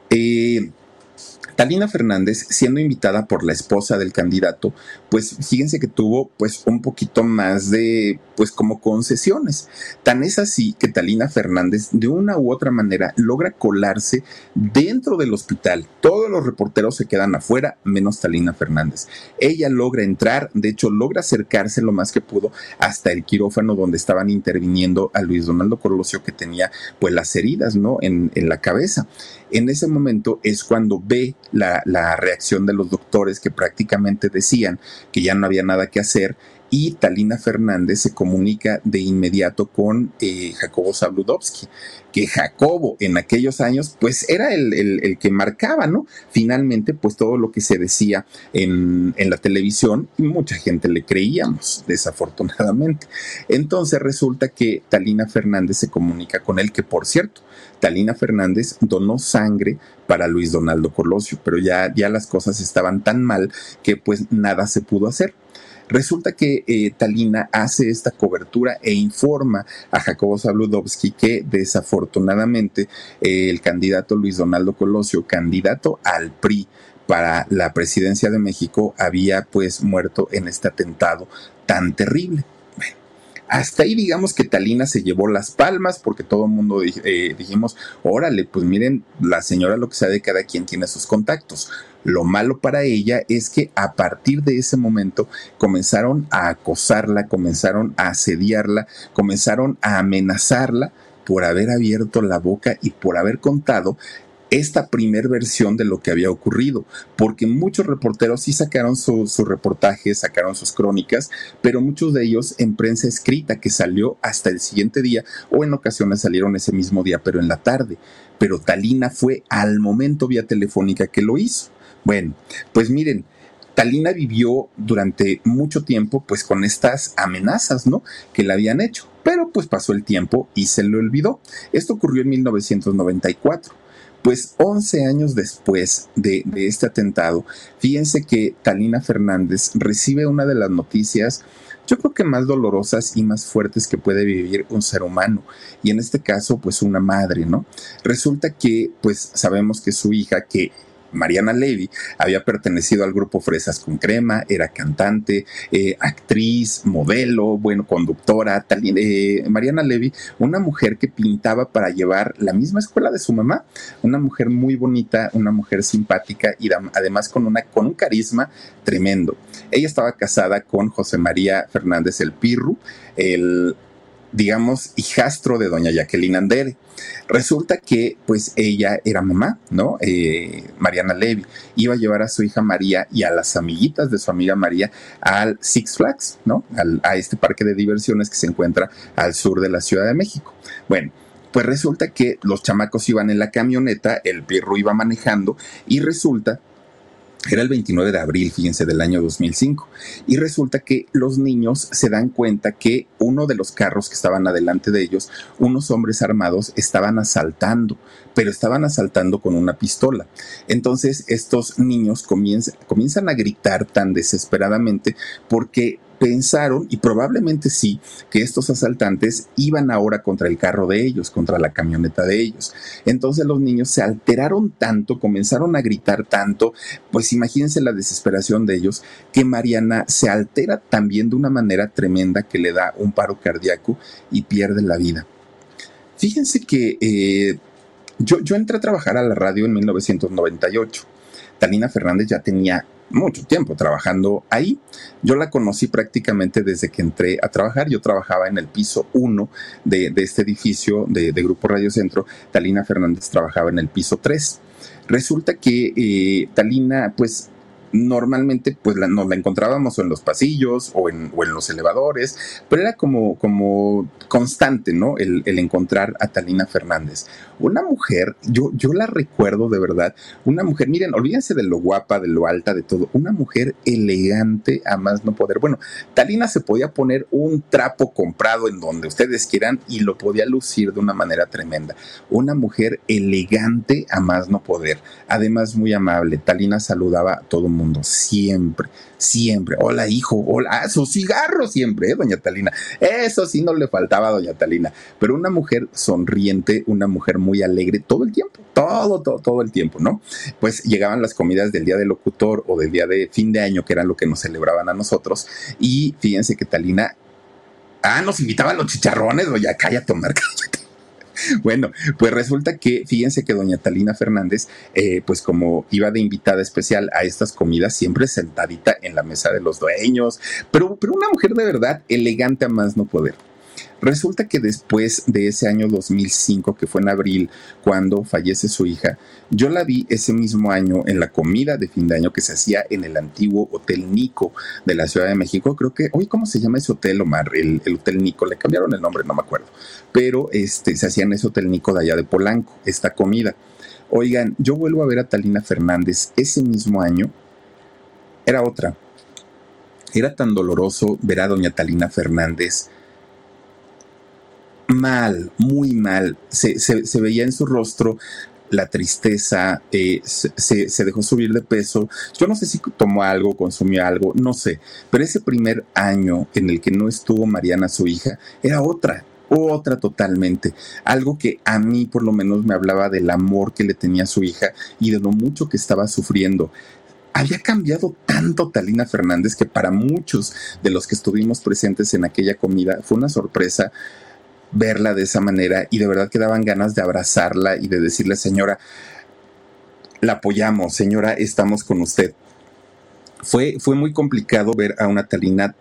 eh, Talina Fernández, siendo invitada por la esposa del candidato, pues fíjense que tuvo pues un poquito más de pues como concesiones. Tan es así que Talina Fernández de una u otra manera logra colarse dentro del hospital. Todos los reporteros se quedan afuera, menos Talina Fernández. Ella logra entrar, de hecho logra acercarse lo más que pudo hasta el quirófano donde estaban interviniendo a Luis Donaldo Colosio que tenía pues las heridas, ¿no? En, en la cabeza. En ese momento es cuando ve la, reacción de los doctores que prácticamente decían que ya no había nada que hacer y Talina Fernández se comunica de inmediato con eh, Jacobo Zabludovsky, que Jacobo en aquellos años pues era el, que marcaba, ¿no? Finalmente pues todo lo que se decía en, en la televisión y mucha gente le creíamos, desafortunadamente. Entonces resulta que Talina Fernández se comunica con él, que por cierto, Talina Fernández donó sangre para Luis Donaldo Colosio, pero ya, ya las cosas estaban tan mal que pues nada se pudo hacer. Resulta que eh, Talina hace esta cobertura e informa a Jacobo Zabludovsky que desafortunadamente eh, el candidato Luis Donaldo Colosio, candidato al PRI para la presidencia de México, había pues muerto en este atentado tan terrible. Hasta ahí digamos que Talina se llevó las palmas porque todo el mundo eh, dijimos, órale, pues miren, la señora lo que sabe cada quien tiene sus contactos. Lo malo para ella es que a partir de ese momento comenzaron a acosarla, comenzaron a asediarla, comenzaron a amenazarla por haber abierto la boca y por haber contado esta primer versión de lo que había ocurrido, porque muchos reporteros sí sacaron sus reportajes, sacaron sus crónicas, pero muchos de ellos en prensa escrita que salió hasta el siguiente día o en ocasiones salieron ese mismo día, pero en la tarde. Pero Talina fue al momento vía telefónica que lo hizo. Bueno, pues miren, Talina vivió durante mucho tiempo pues con estas amenazas, ¿no? Que le habían hecho, pero pues pasó el tiempo y se le olvidó. Esto ocurrió en 1994 Pues 11 años después de, este atentado, fíjense que Talina Fernández recibe una de las noticias yo creo que más dolorosas y más fuertes que puede vivir un ser humano. Y en este caso, pues una madre, ¿no? Resulta que, pues sabemos que su hija, que Mariana Levy había pertenecido al grupo Fresas con Crema, era cantante, eh, actriz, modelo, bueno, conductora. Tal, eh, Mariana Levy, una mujer que pintaba para llevar la misma escuela de su mamá, una mujer muy bonita, una mujer simpática y además con, una, con un carisma tremendo. Ella estaba casada con José María Fernández el Pirru, el digamos, hijastro de doña Jacqueline Andere. Resulta que, pues, ella era mamá, ¿no? Eh, Mariana Levy. Iba a llevar a su hija María y a las amiguitas de su amiga María al Six Flags, ¿no? a este parque de diversiones que se encuentra al sur de la Ciudad de México. Bueno. Pues resulta que los chamacos iban en la camioneta, el perro iba manejando y resulta era el 29 de abril, fíjense, del año 2005. Y resulta que los niños se dan cuenta que uno de los carros que estaban adelante de ellos, unos hombres armados estaban asaltando, pero estaban asaltando con una pistola. Entonces estos niños comienzan, comienzan a gritar tan desesperadamente porque pensaron, y probablemente sí, que estos asaltantes iban ahora contra el carro de ellos, contra la camioneta de ellos. Entonces los niños se alteraron tanto, comenzaron a gritar tanto, pues imagínense la desesperación de ellos, que Mariana se altera también de una manera tremenda que le da un paro cardíaco y pierde la vida. Fíjense que eh, yo, yo entré a trabajar a la radio en 1998. Talina Fernández ya tenía mucho tiempo trabajando ahí. Yo la conocí prácticamente desde que entré a trabajar. Yo trabajaba en el piso 1 de, este edificio de, Grupo Radio Centro. Talina Fernández trabajaba en el piso 3. Resulta que eh, Talina, pues normalmente pues nos la encontrábamos en los pasillos o en, o en, los elevadores, pero era como, como constante, ¿no? El, encontrar a Talina Fernández. Una mujer, yo, yo la recuerdo de verdad, una mujer, miren, olvídense de lo guapa, de lo alta, de todo, una mujer elegante a más no poder. Bueno, Talina se podía poner un trapo comprado en donde ustedes quieran y lo podía lucir de una manera tremenda. Una mujer elegante a más no poder, además muy amable. Talina saludaba a todo el mundo, siempre, siempre. Hola, hijo, hola, ah, su cigarro siempre, ¿eh, doña Talina? Eso sí no le faltaba doña Talina, pero una mujer sonriente, una mujer muy alegre todo el tiempo, todo, todo, todo el tiempo, ¿no? Pues llegaban las comidas del día del locutor o del día de fin de año, que eran lo que nos celebraban a nosotros, y fíjense que Talina Ah, nos invitaban los chicharrones, doña, cállate, tomar cállate. Bueno, pues resulta que, fíjense que doña Talina Fernández, eh, pues como iba de invitada especial a estas comidas, siempre sentadita en la mesa de los dueños, pero, pero una mujer de verdad elegante a más no poder. Resulta que después de ese año 2005, que fue en abril, cuando fallece su hija, yo la vi ese mismo año en la comida de fin de año que se hacía en el antiguo Hotel Nico de la Ciudad de México. Creo que, hoy, ¿cómo se llama ese hotel, Omar? El, Hotel Nico, le cambiaron el nombre, no me acuerdo. Pero este, se hacía en ese Hotel Nico de allá de Polanco, esta comida. Oigan, yo vuelvo a ver a Talina Fernández ese mismo año. Era otra. Era tan doloroso ver a doña Talina Fernández mal, muy mal. Se, veía en su rostro la tristeza, eh, se, dejó subir de peso. Yo no sé si tomó algo, consumió algo, no sé. Pero ese primer año en el que no estuvo Mariana, su hija, era otra, otra totalmente. Algo que a mí por lo menos me hablaba del amor que le tenía su hija y de lo mucho que estaba sufriendo. Había cambiado tanto Talina Fernández que para muchos de los que estuvimos presentes en aquella comida fue una sorpresa verla de esa manera y de verdad que daban ganas de abrazarla y de decirle, señora, la apoyamos, señora, estamos con usted. Fue, fue muy complicado ver a una Talina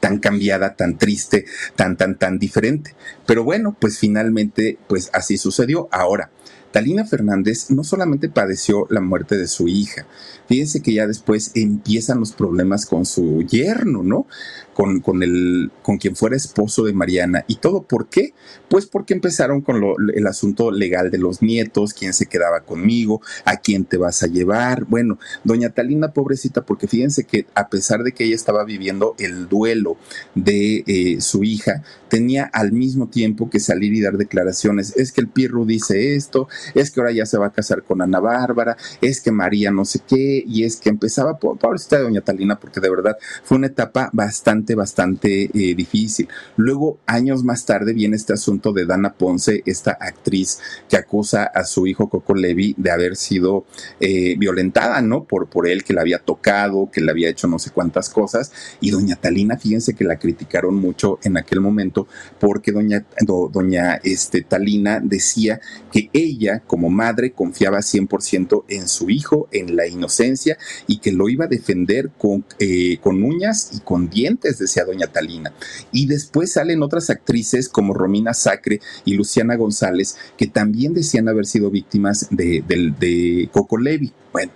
tan cambiada, tan triste, tan, tan, tan diferente. Pero bueno, pues finalmente, pues así sucedió. Ahora, Talina Fernández no solamente padeció la muerte de su hija, fíjense que ya después empiezan los problemas con su yerno, ¿no? Con, con, el, con quien fuera esposo de Mariana. ¿Y todo por qué? Pues porque empezaron con lo, el asunto legal de los nietos, quién se quedaba conmigo, a quién te vas a llevar. Bueno, doña Talina, pobrecita, porque fíjense que a pesar de que ella estaba viviendo el duelo de eh, su hija, tenía al mismo tiempo que salir y dar declaraciones. Es que el Pirru dice esto, es que ahora ya se va a casar con Ana Bárbara, es que María no sé qué, y es que empezaba, pobrecita de doña Talina, porque de verdad fue una etapa bastante, bastante eh, difícil. Luego, años más tarde, viene este asunto de Dana Ponce, esta actriz que acusa a su hijo Coco Levi de haber sido eh, violentada, ¿no? Por, por él, que la había tocado, que le había hecho no sé cuántas cosas. Y doña Talina, fíjense que la criticaron mucho en aquel momento, porque doña, doña este, Talina decía que ella, como madre, confiaba 100% en su hijo, en la inocencia, y que lo iba a defender con, eh, con uñas y con dientes, decía doña Talina. Y después salen otras actrices como Romina Sacre y Luciana González, que también decían haber sido víctimas de, Coco Levi. Bueno,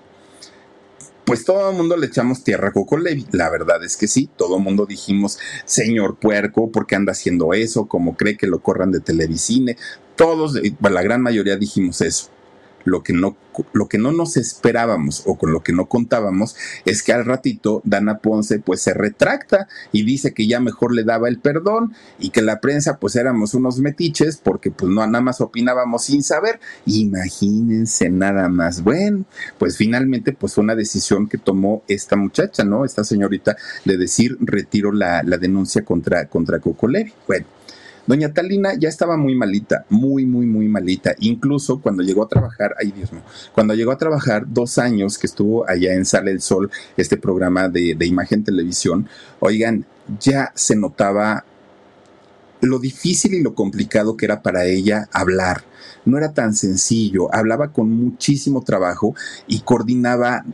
pues todo el mundo le echamos tierra a Coco Levi. La verdad es que sí, todo el mundo dijimos, señor puerco, ¿por qué anda haciendo eso? ¿Cómo cree que lo corran de televisine? Todos, la gran mayoría dijimos eso. Lo que no lo que no nos esperábamos o con lo que no contábamos es que al ratito Dana Ponce pues se retracta y dice que ya mejor le daba el perdón y que la prensa pues éramos unos metiches porque pues no nada más opinábamos sin saber. Imagínense nada más. Bueno, pues finalmente pues fue una decisión que tomó esta muchacha, ¿no? Esta señorita de decir retiro la, la denuncia contra, contra Coco Levi. Bueno. Doña Talina ya estaba muy malita, muy, muy, muy malita. Incluso cuando llegó a trabajar, ay Dios mío, cuando llegó a trabajar dos años que estuvo allá en Sale el Sol, este programa de, de imagen televisión, oigan, ya se notaba lo difícil y lo complicado que era para ella hablar. No era tan sencillo, hablaba con muchísimo trabajo y coordinaba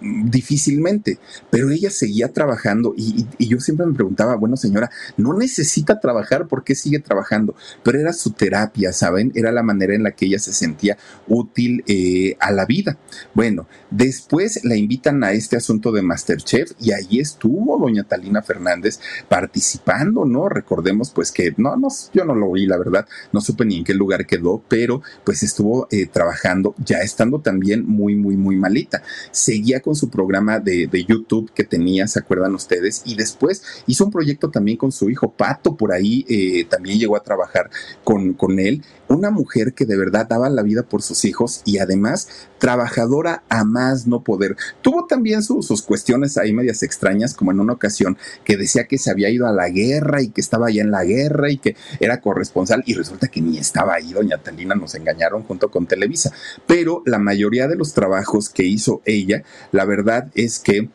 difícilmente, pero ella seguía trabajando y, yo siempre me preguntaba, bueno señora, no necesita trabajar, ¿por qué sigue trabajando? Pero era su terapia, ¿saben? Era la manera en la que ella se sentía útil eh, a la vida. Bueno, después la invitan a este asunto de Masterchef y ahí estuvo doña Talina Fernández participando, ¿no? Recordemos pues que, no, no, yo no lo vi, la verdad, no supe ni en qué lugar quedó, pero pues estuvo eh, trabajando ya estando también muy, muy, muy malita. Seguía con su programa de, YouTube que tenía, ¿se acuerdan ustedes? Y después hizo un proyecto también con su hijo Pato, por ahí eh, también llegó a trabajar con, con él. Una mujer que de verdad daba la vida por sus hijos y además trabajadora a más no poder. Tuvo también sus cuestiones ahí medias extrañas, como en una ocasión que decía que se había ido a la guerra y que estaba allá en la guerra y que era corresponsal y resulta que ni estaba ahí, doña Talina, nos engañaron junto con Televisa. Pero la mayoría de los trabajos que hizo ella, la verdad es que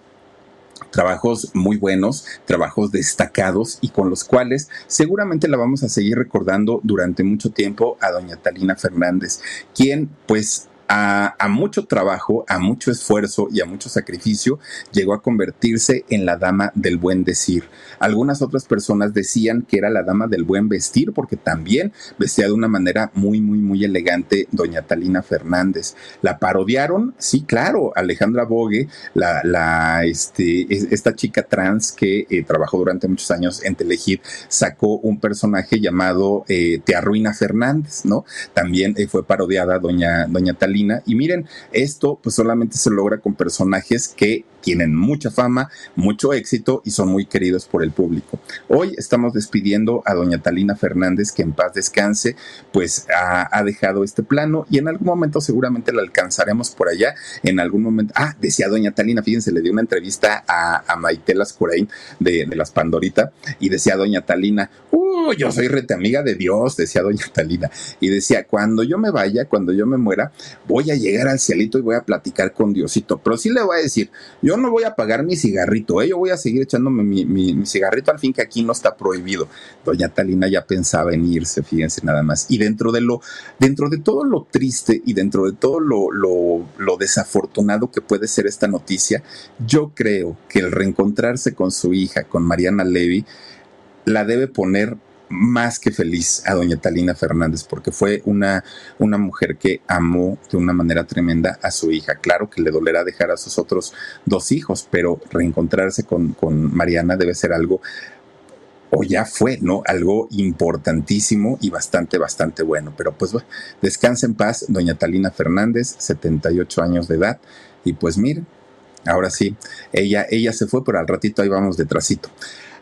trabajos muy buenos, trabajos destacados y con los cuales seguramente la vamos a seguir recordando durante mucho tiempo a doña Talina Fernández, quien pues a, mucho trabajo, a mucho esfuerzo y a mucho sacrificio, llegó a convertirse en la dama del buen decir. Algunas otras personas decían que era la dama del buen vestir porque también vestía de una manera muy, muy, muy elegante doña Talina Fernández. La parodiaron, sí, claro, Alejandra Bogue, la, este, esta chica trans que eh, trabajó durante muchos años en Telehit, sacó un personaje llamado eh, Te Arruina Fernández, ¿no? También eh, fue parodiada doña, doña Talina y miren, esto pues solamente se logra con personajes que tienen mucha fama, mucho éxito y son muy queridos por el público. Hoy estamos despidiendo a doña Talina Fernández, que en paz descanse, pues ha, dejado este plano y en algún momento seguramente la alcanzaremos por allá, en algún momento. Ah, decía doña Talina, fíjense, le dio una entrevista a, a Maite Lascurain de, de las Pandorita y decía doña Talina, uh, yo soy rete amiga de Dios, decía doña Talina, y decía, cuando yo me vaya, cuando yo me muera, voy a llegar al cielito y voy a platicar con Diosito, pero sí le voy a decir, yo no voy a pagar mi cigarrito, ¿eh? yo voy a seguir echándome mi, cigarrito, al fin que aquí no está prohibido. Doña Talina ya pensaba en irse, fíjense nada más. Y dentro de lo, dentro de todo lo triste y dentro de todo lo, lo, lo desafortunado que puede ser esta noticia, yo creo que el reencontrarse con su hija, con Mariana Levy, la debe poner más que feliz a doña Talina Fernández porque fue una, una mujer que amó de una manera tremenda a su hija. Claro que le dolerá dejar a sus otros dos hijos, pero reencontrarse con, con Mariana debe ser algo o ya fue, ¿no? Algo importantísimo y bastante, bastante bueno. Pero pues bueno, descansa en paz, doña Talina Fernández, 78 años de edad. Y pues miren, ahora sí, ella, ella se fue, pero al ratito ahí vamos detrásito.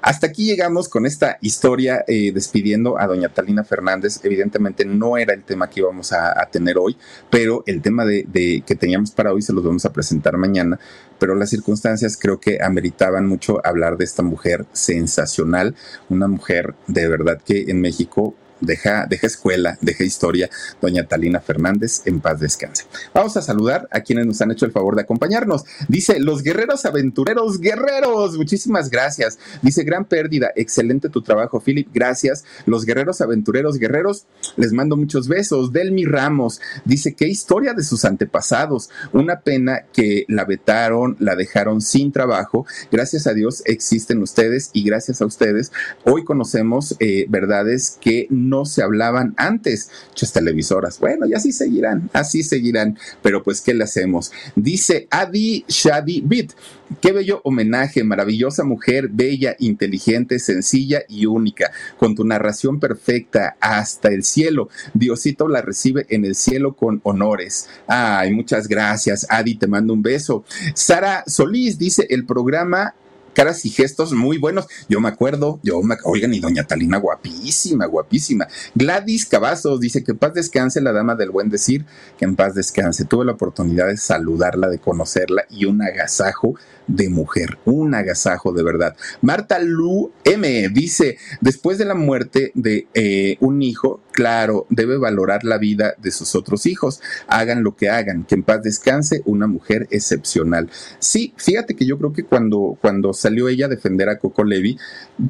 Hasta aquí llegamos con esta historia eh, despidiendo a doña Talina Fernández. Evidentemente no era el tema que íbamos a, tener hoy, pero el tema de, de, que teníamos para hoy se los vamos a presentar mañana. Pero las circunstancias creo que ameritaban mucho hablar de esta mujer sensacional, una mujer de verdad que en México deja, deja escuela, deja historia, doña Talina Fernández, en paz descanse. Vamos a saludar a quienes nos han hecho el favor de acompañarnos. Dice, los guerreros aventureros, guerreros, muchísimas gracias. Dice, gran pérdida, excelente tu trabajo, Philip, gracias. Los guerreros aventureros, guerreros, les mando muchos besos. Delmi Ramos dice, qué historia de sus antepasados. Una pena que la vetaron, la dejaron sin trabajo. Gracias a Dios existen ustedes y gracias a ustedes hoy conocemos eh, verdades que no no se hablaban antes. Muchas televisoras, bueno, y así seguirán, así seguirán, pero pues, ¿qué le hacemos? Dice Adi Shadi Bit, qué bello homenaje, maravillosa mujer, bella, inteligente, sencilla y única, con tu narración perfecta hasta el cielo. Diosito la recibe en el cielo con honores. Ay, muchas gracias, Adi, te mando un beso. Sara Solís dice, el programa caras y gestos muy buenos. Yo me acuerdo, yo me, oigan, y doña Talina, guapísima, guapísima. Gladys Cavazos dice que en paz descanse la dama del buen decir, que en paz descanse. Tuve la oportunidad de saludarla, de conocerla y un agasajo de mujer, un agasajo de verdad. Marta Lu M dice, después de la muerte de eh, un hijo, claro, debe valorar la vida de sus otros hijos, hagan lo que hagan, que en paz descanse, una mujer excepcional. Sí, fíjate que yo creo que cuando, cuando salió ella a defender a Coco Levi,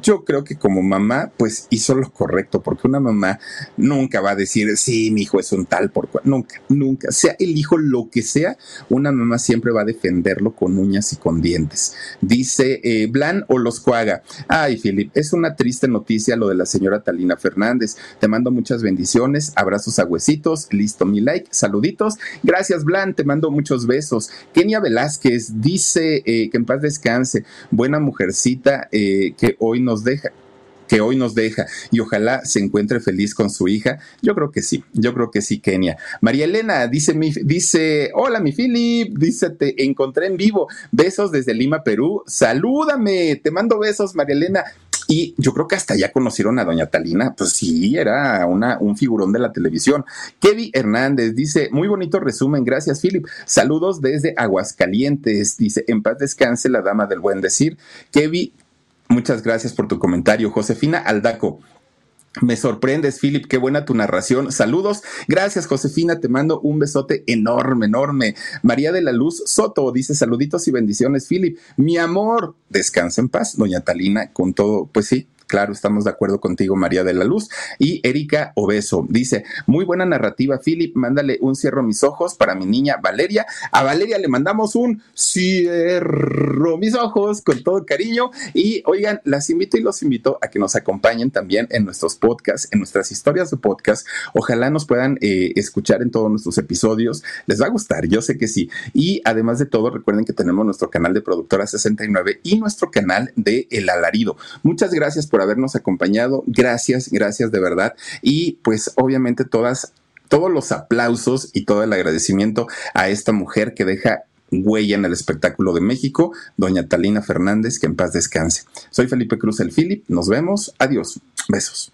yo creo que como mamá, pues hizo lo correcto, porque una mamá nunca va a decir, sí, mi hijo es un tal por cual, nunca, nunca, sea el hijo lo que sea, una mamá siempre va a defenderlo con uñas y con dientes. Dice eh, Blan o los Cuaga, ay, Filip, es una triste noticia lo de la señora Talina Fernández, te mando muchas bendiciones, abrazos a huesitos, listo mi like, saluditos, gracias Blan, te mando muchos besos. Kenia Velázquez dice eh, que en paz descanse, buena mujercita eh, que hoy nos deja que hoy nos deja y ojalá se encuentre feliz con su hija. Yo creo que sí, yo creo que sí, Kenia. María Elena dice, mi, dice, hola mi Philip, dice, te encontré en vivo, besos desde Lima, Perú, salúdame, te mando besos, María Elena. Y yo creo que hasta ya conocieron a Doña Talina, pues sí, era una, un figurón de la televisión. Kevin Hernández dice, muy bonito resumen, gracias Philip. Saludos desde Aguascalientes, dice, en paz descanse la dama del buen decir. Kevin, muchas gracias por tu comentario. Josefina Aldaco, me sorprendes, Philip, qué buena tu narración. Saludos. Gracias, Josefina. Te mando un besote enorme, enorme. María de la Luz Soto dice saluditos y bendiciones, Philip. Mi amor, descansa en paz. Doña Talina, con todo, pues sí, Claro, estamos de acuerdo contigo, María de la Luz. Y Erika Obeso dice: Muy buena narrativa, Philip. Mándale un cierro mis ojos para mi niña Valeria. A Valeria le mandamos un cierro mis ojos con todo cariño. Y oigan, las invito y los invito a que nos acompañen también en nuestros podcasts, en nuestras historias de podcast. Ojalá nos puedan eh, escuchar en todos nuestros episodios. Les va a gustar, yo sé que sí. Y además de todo, recuerden que tenemos nuestro canal de Productora 69 y nuestro canal de El Alarido. Muchas gracias por habernos acompañado. Gracias, gracias de verdad. Y pues obviamente todas, todos los aplausos y todo el agradecimiento a esta mujer que deja huella en el espectáculo de México, doña Talina Fernández, que en paz descanse. Soy Felipe Cruz el Philip, nos vemos, adiós, besos.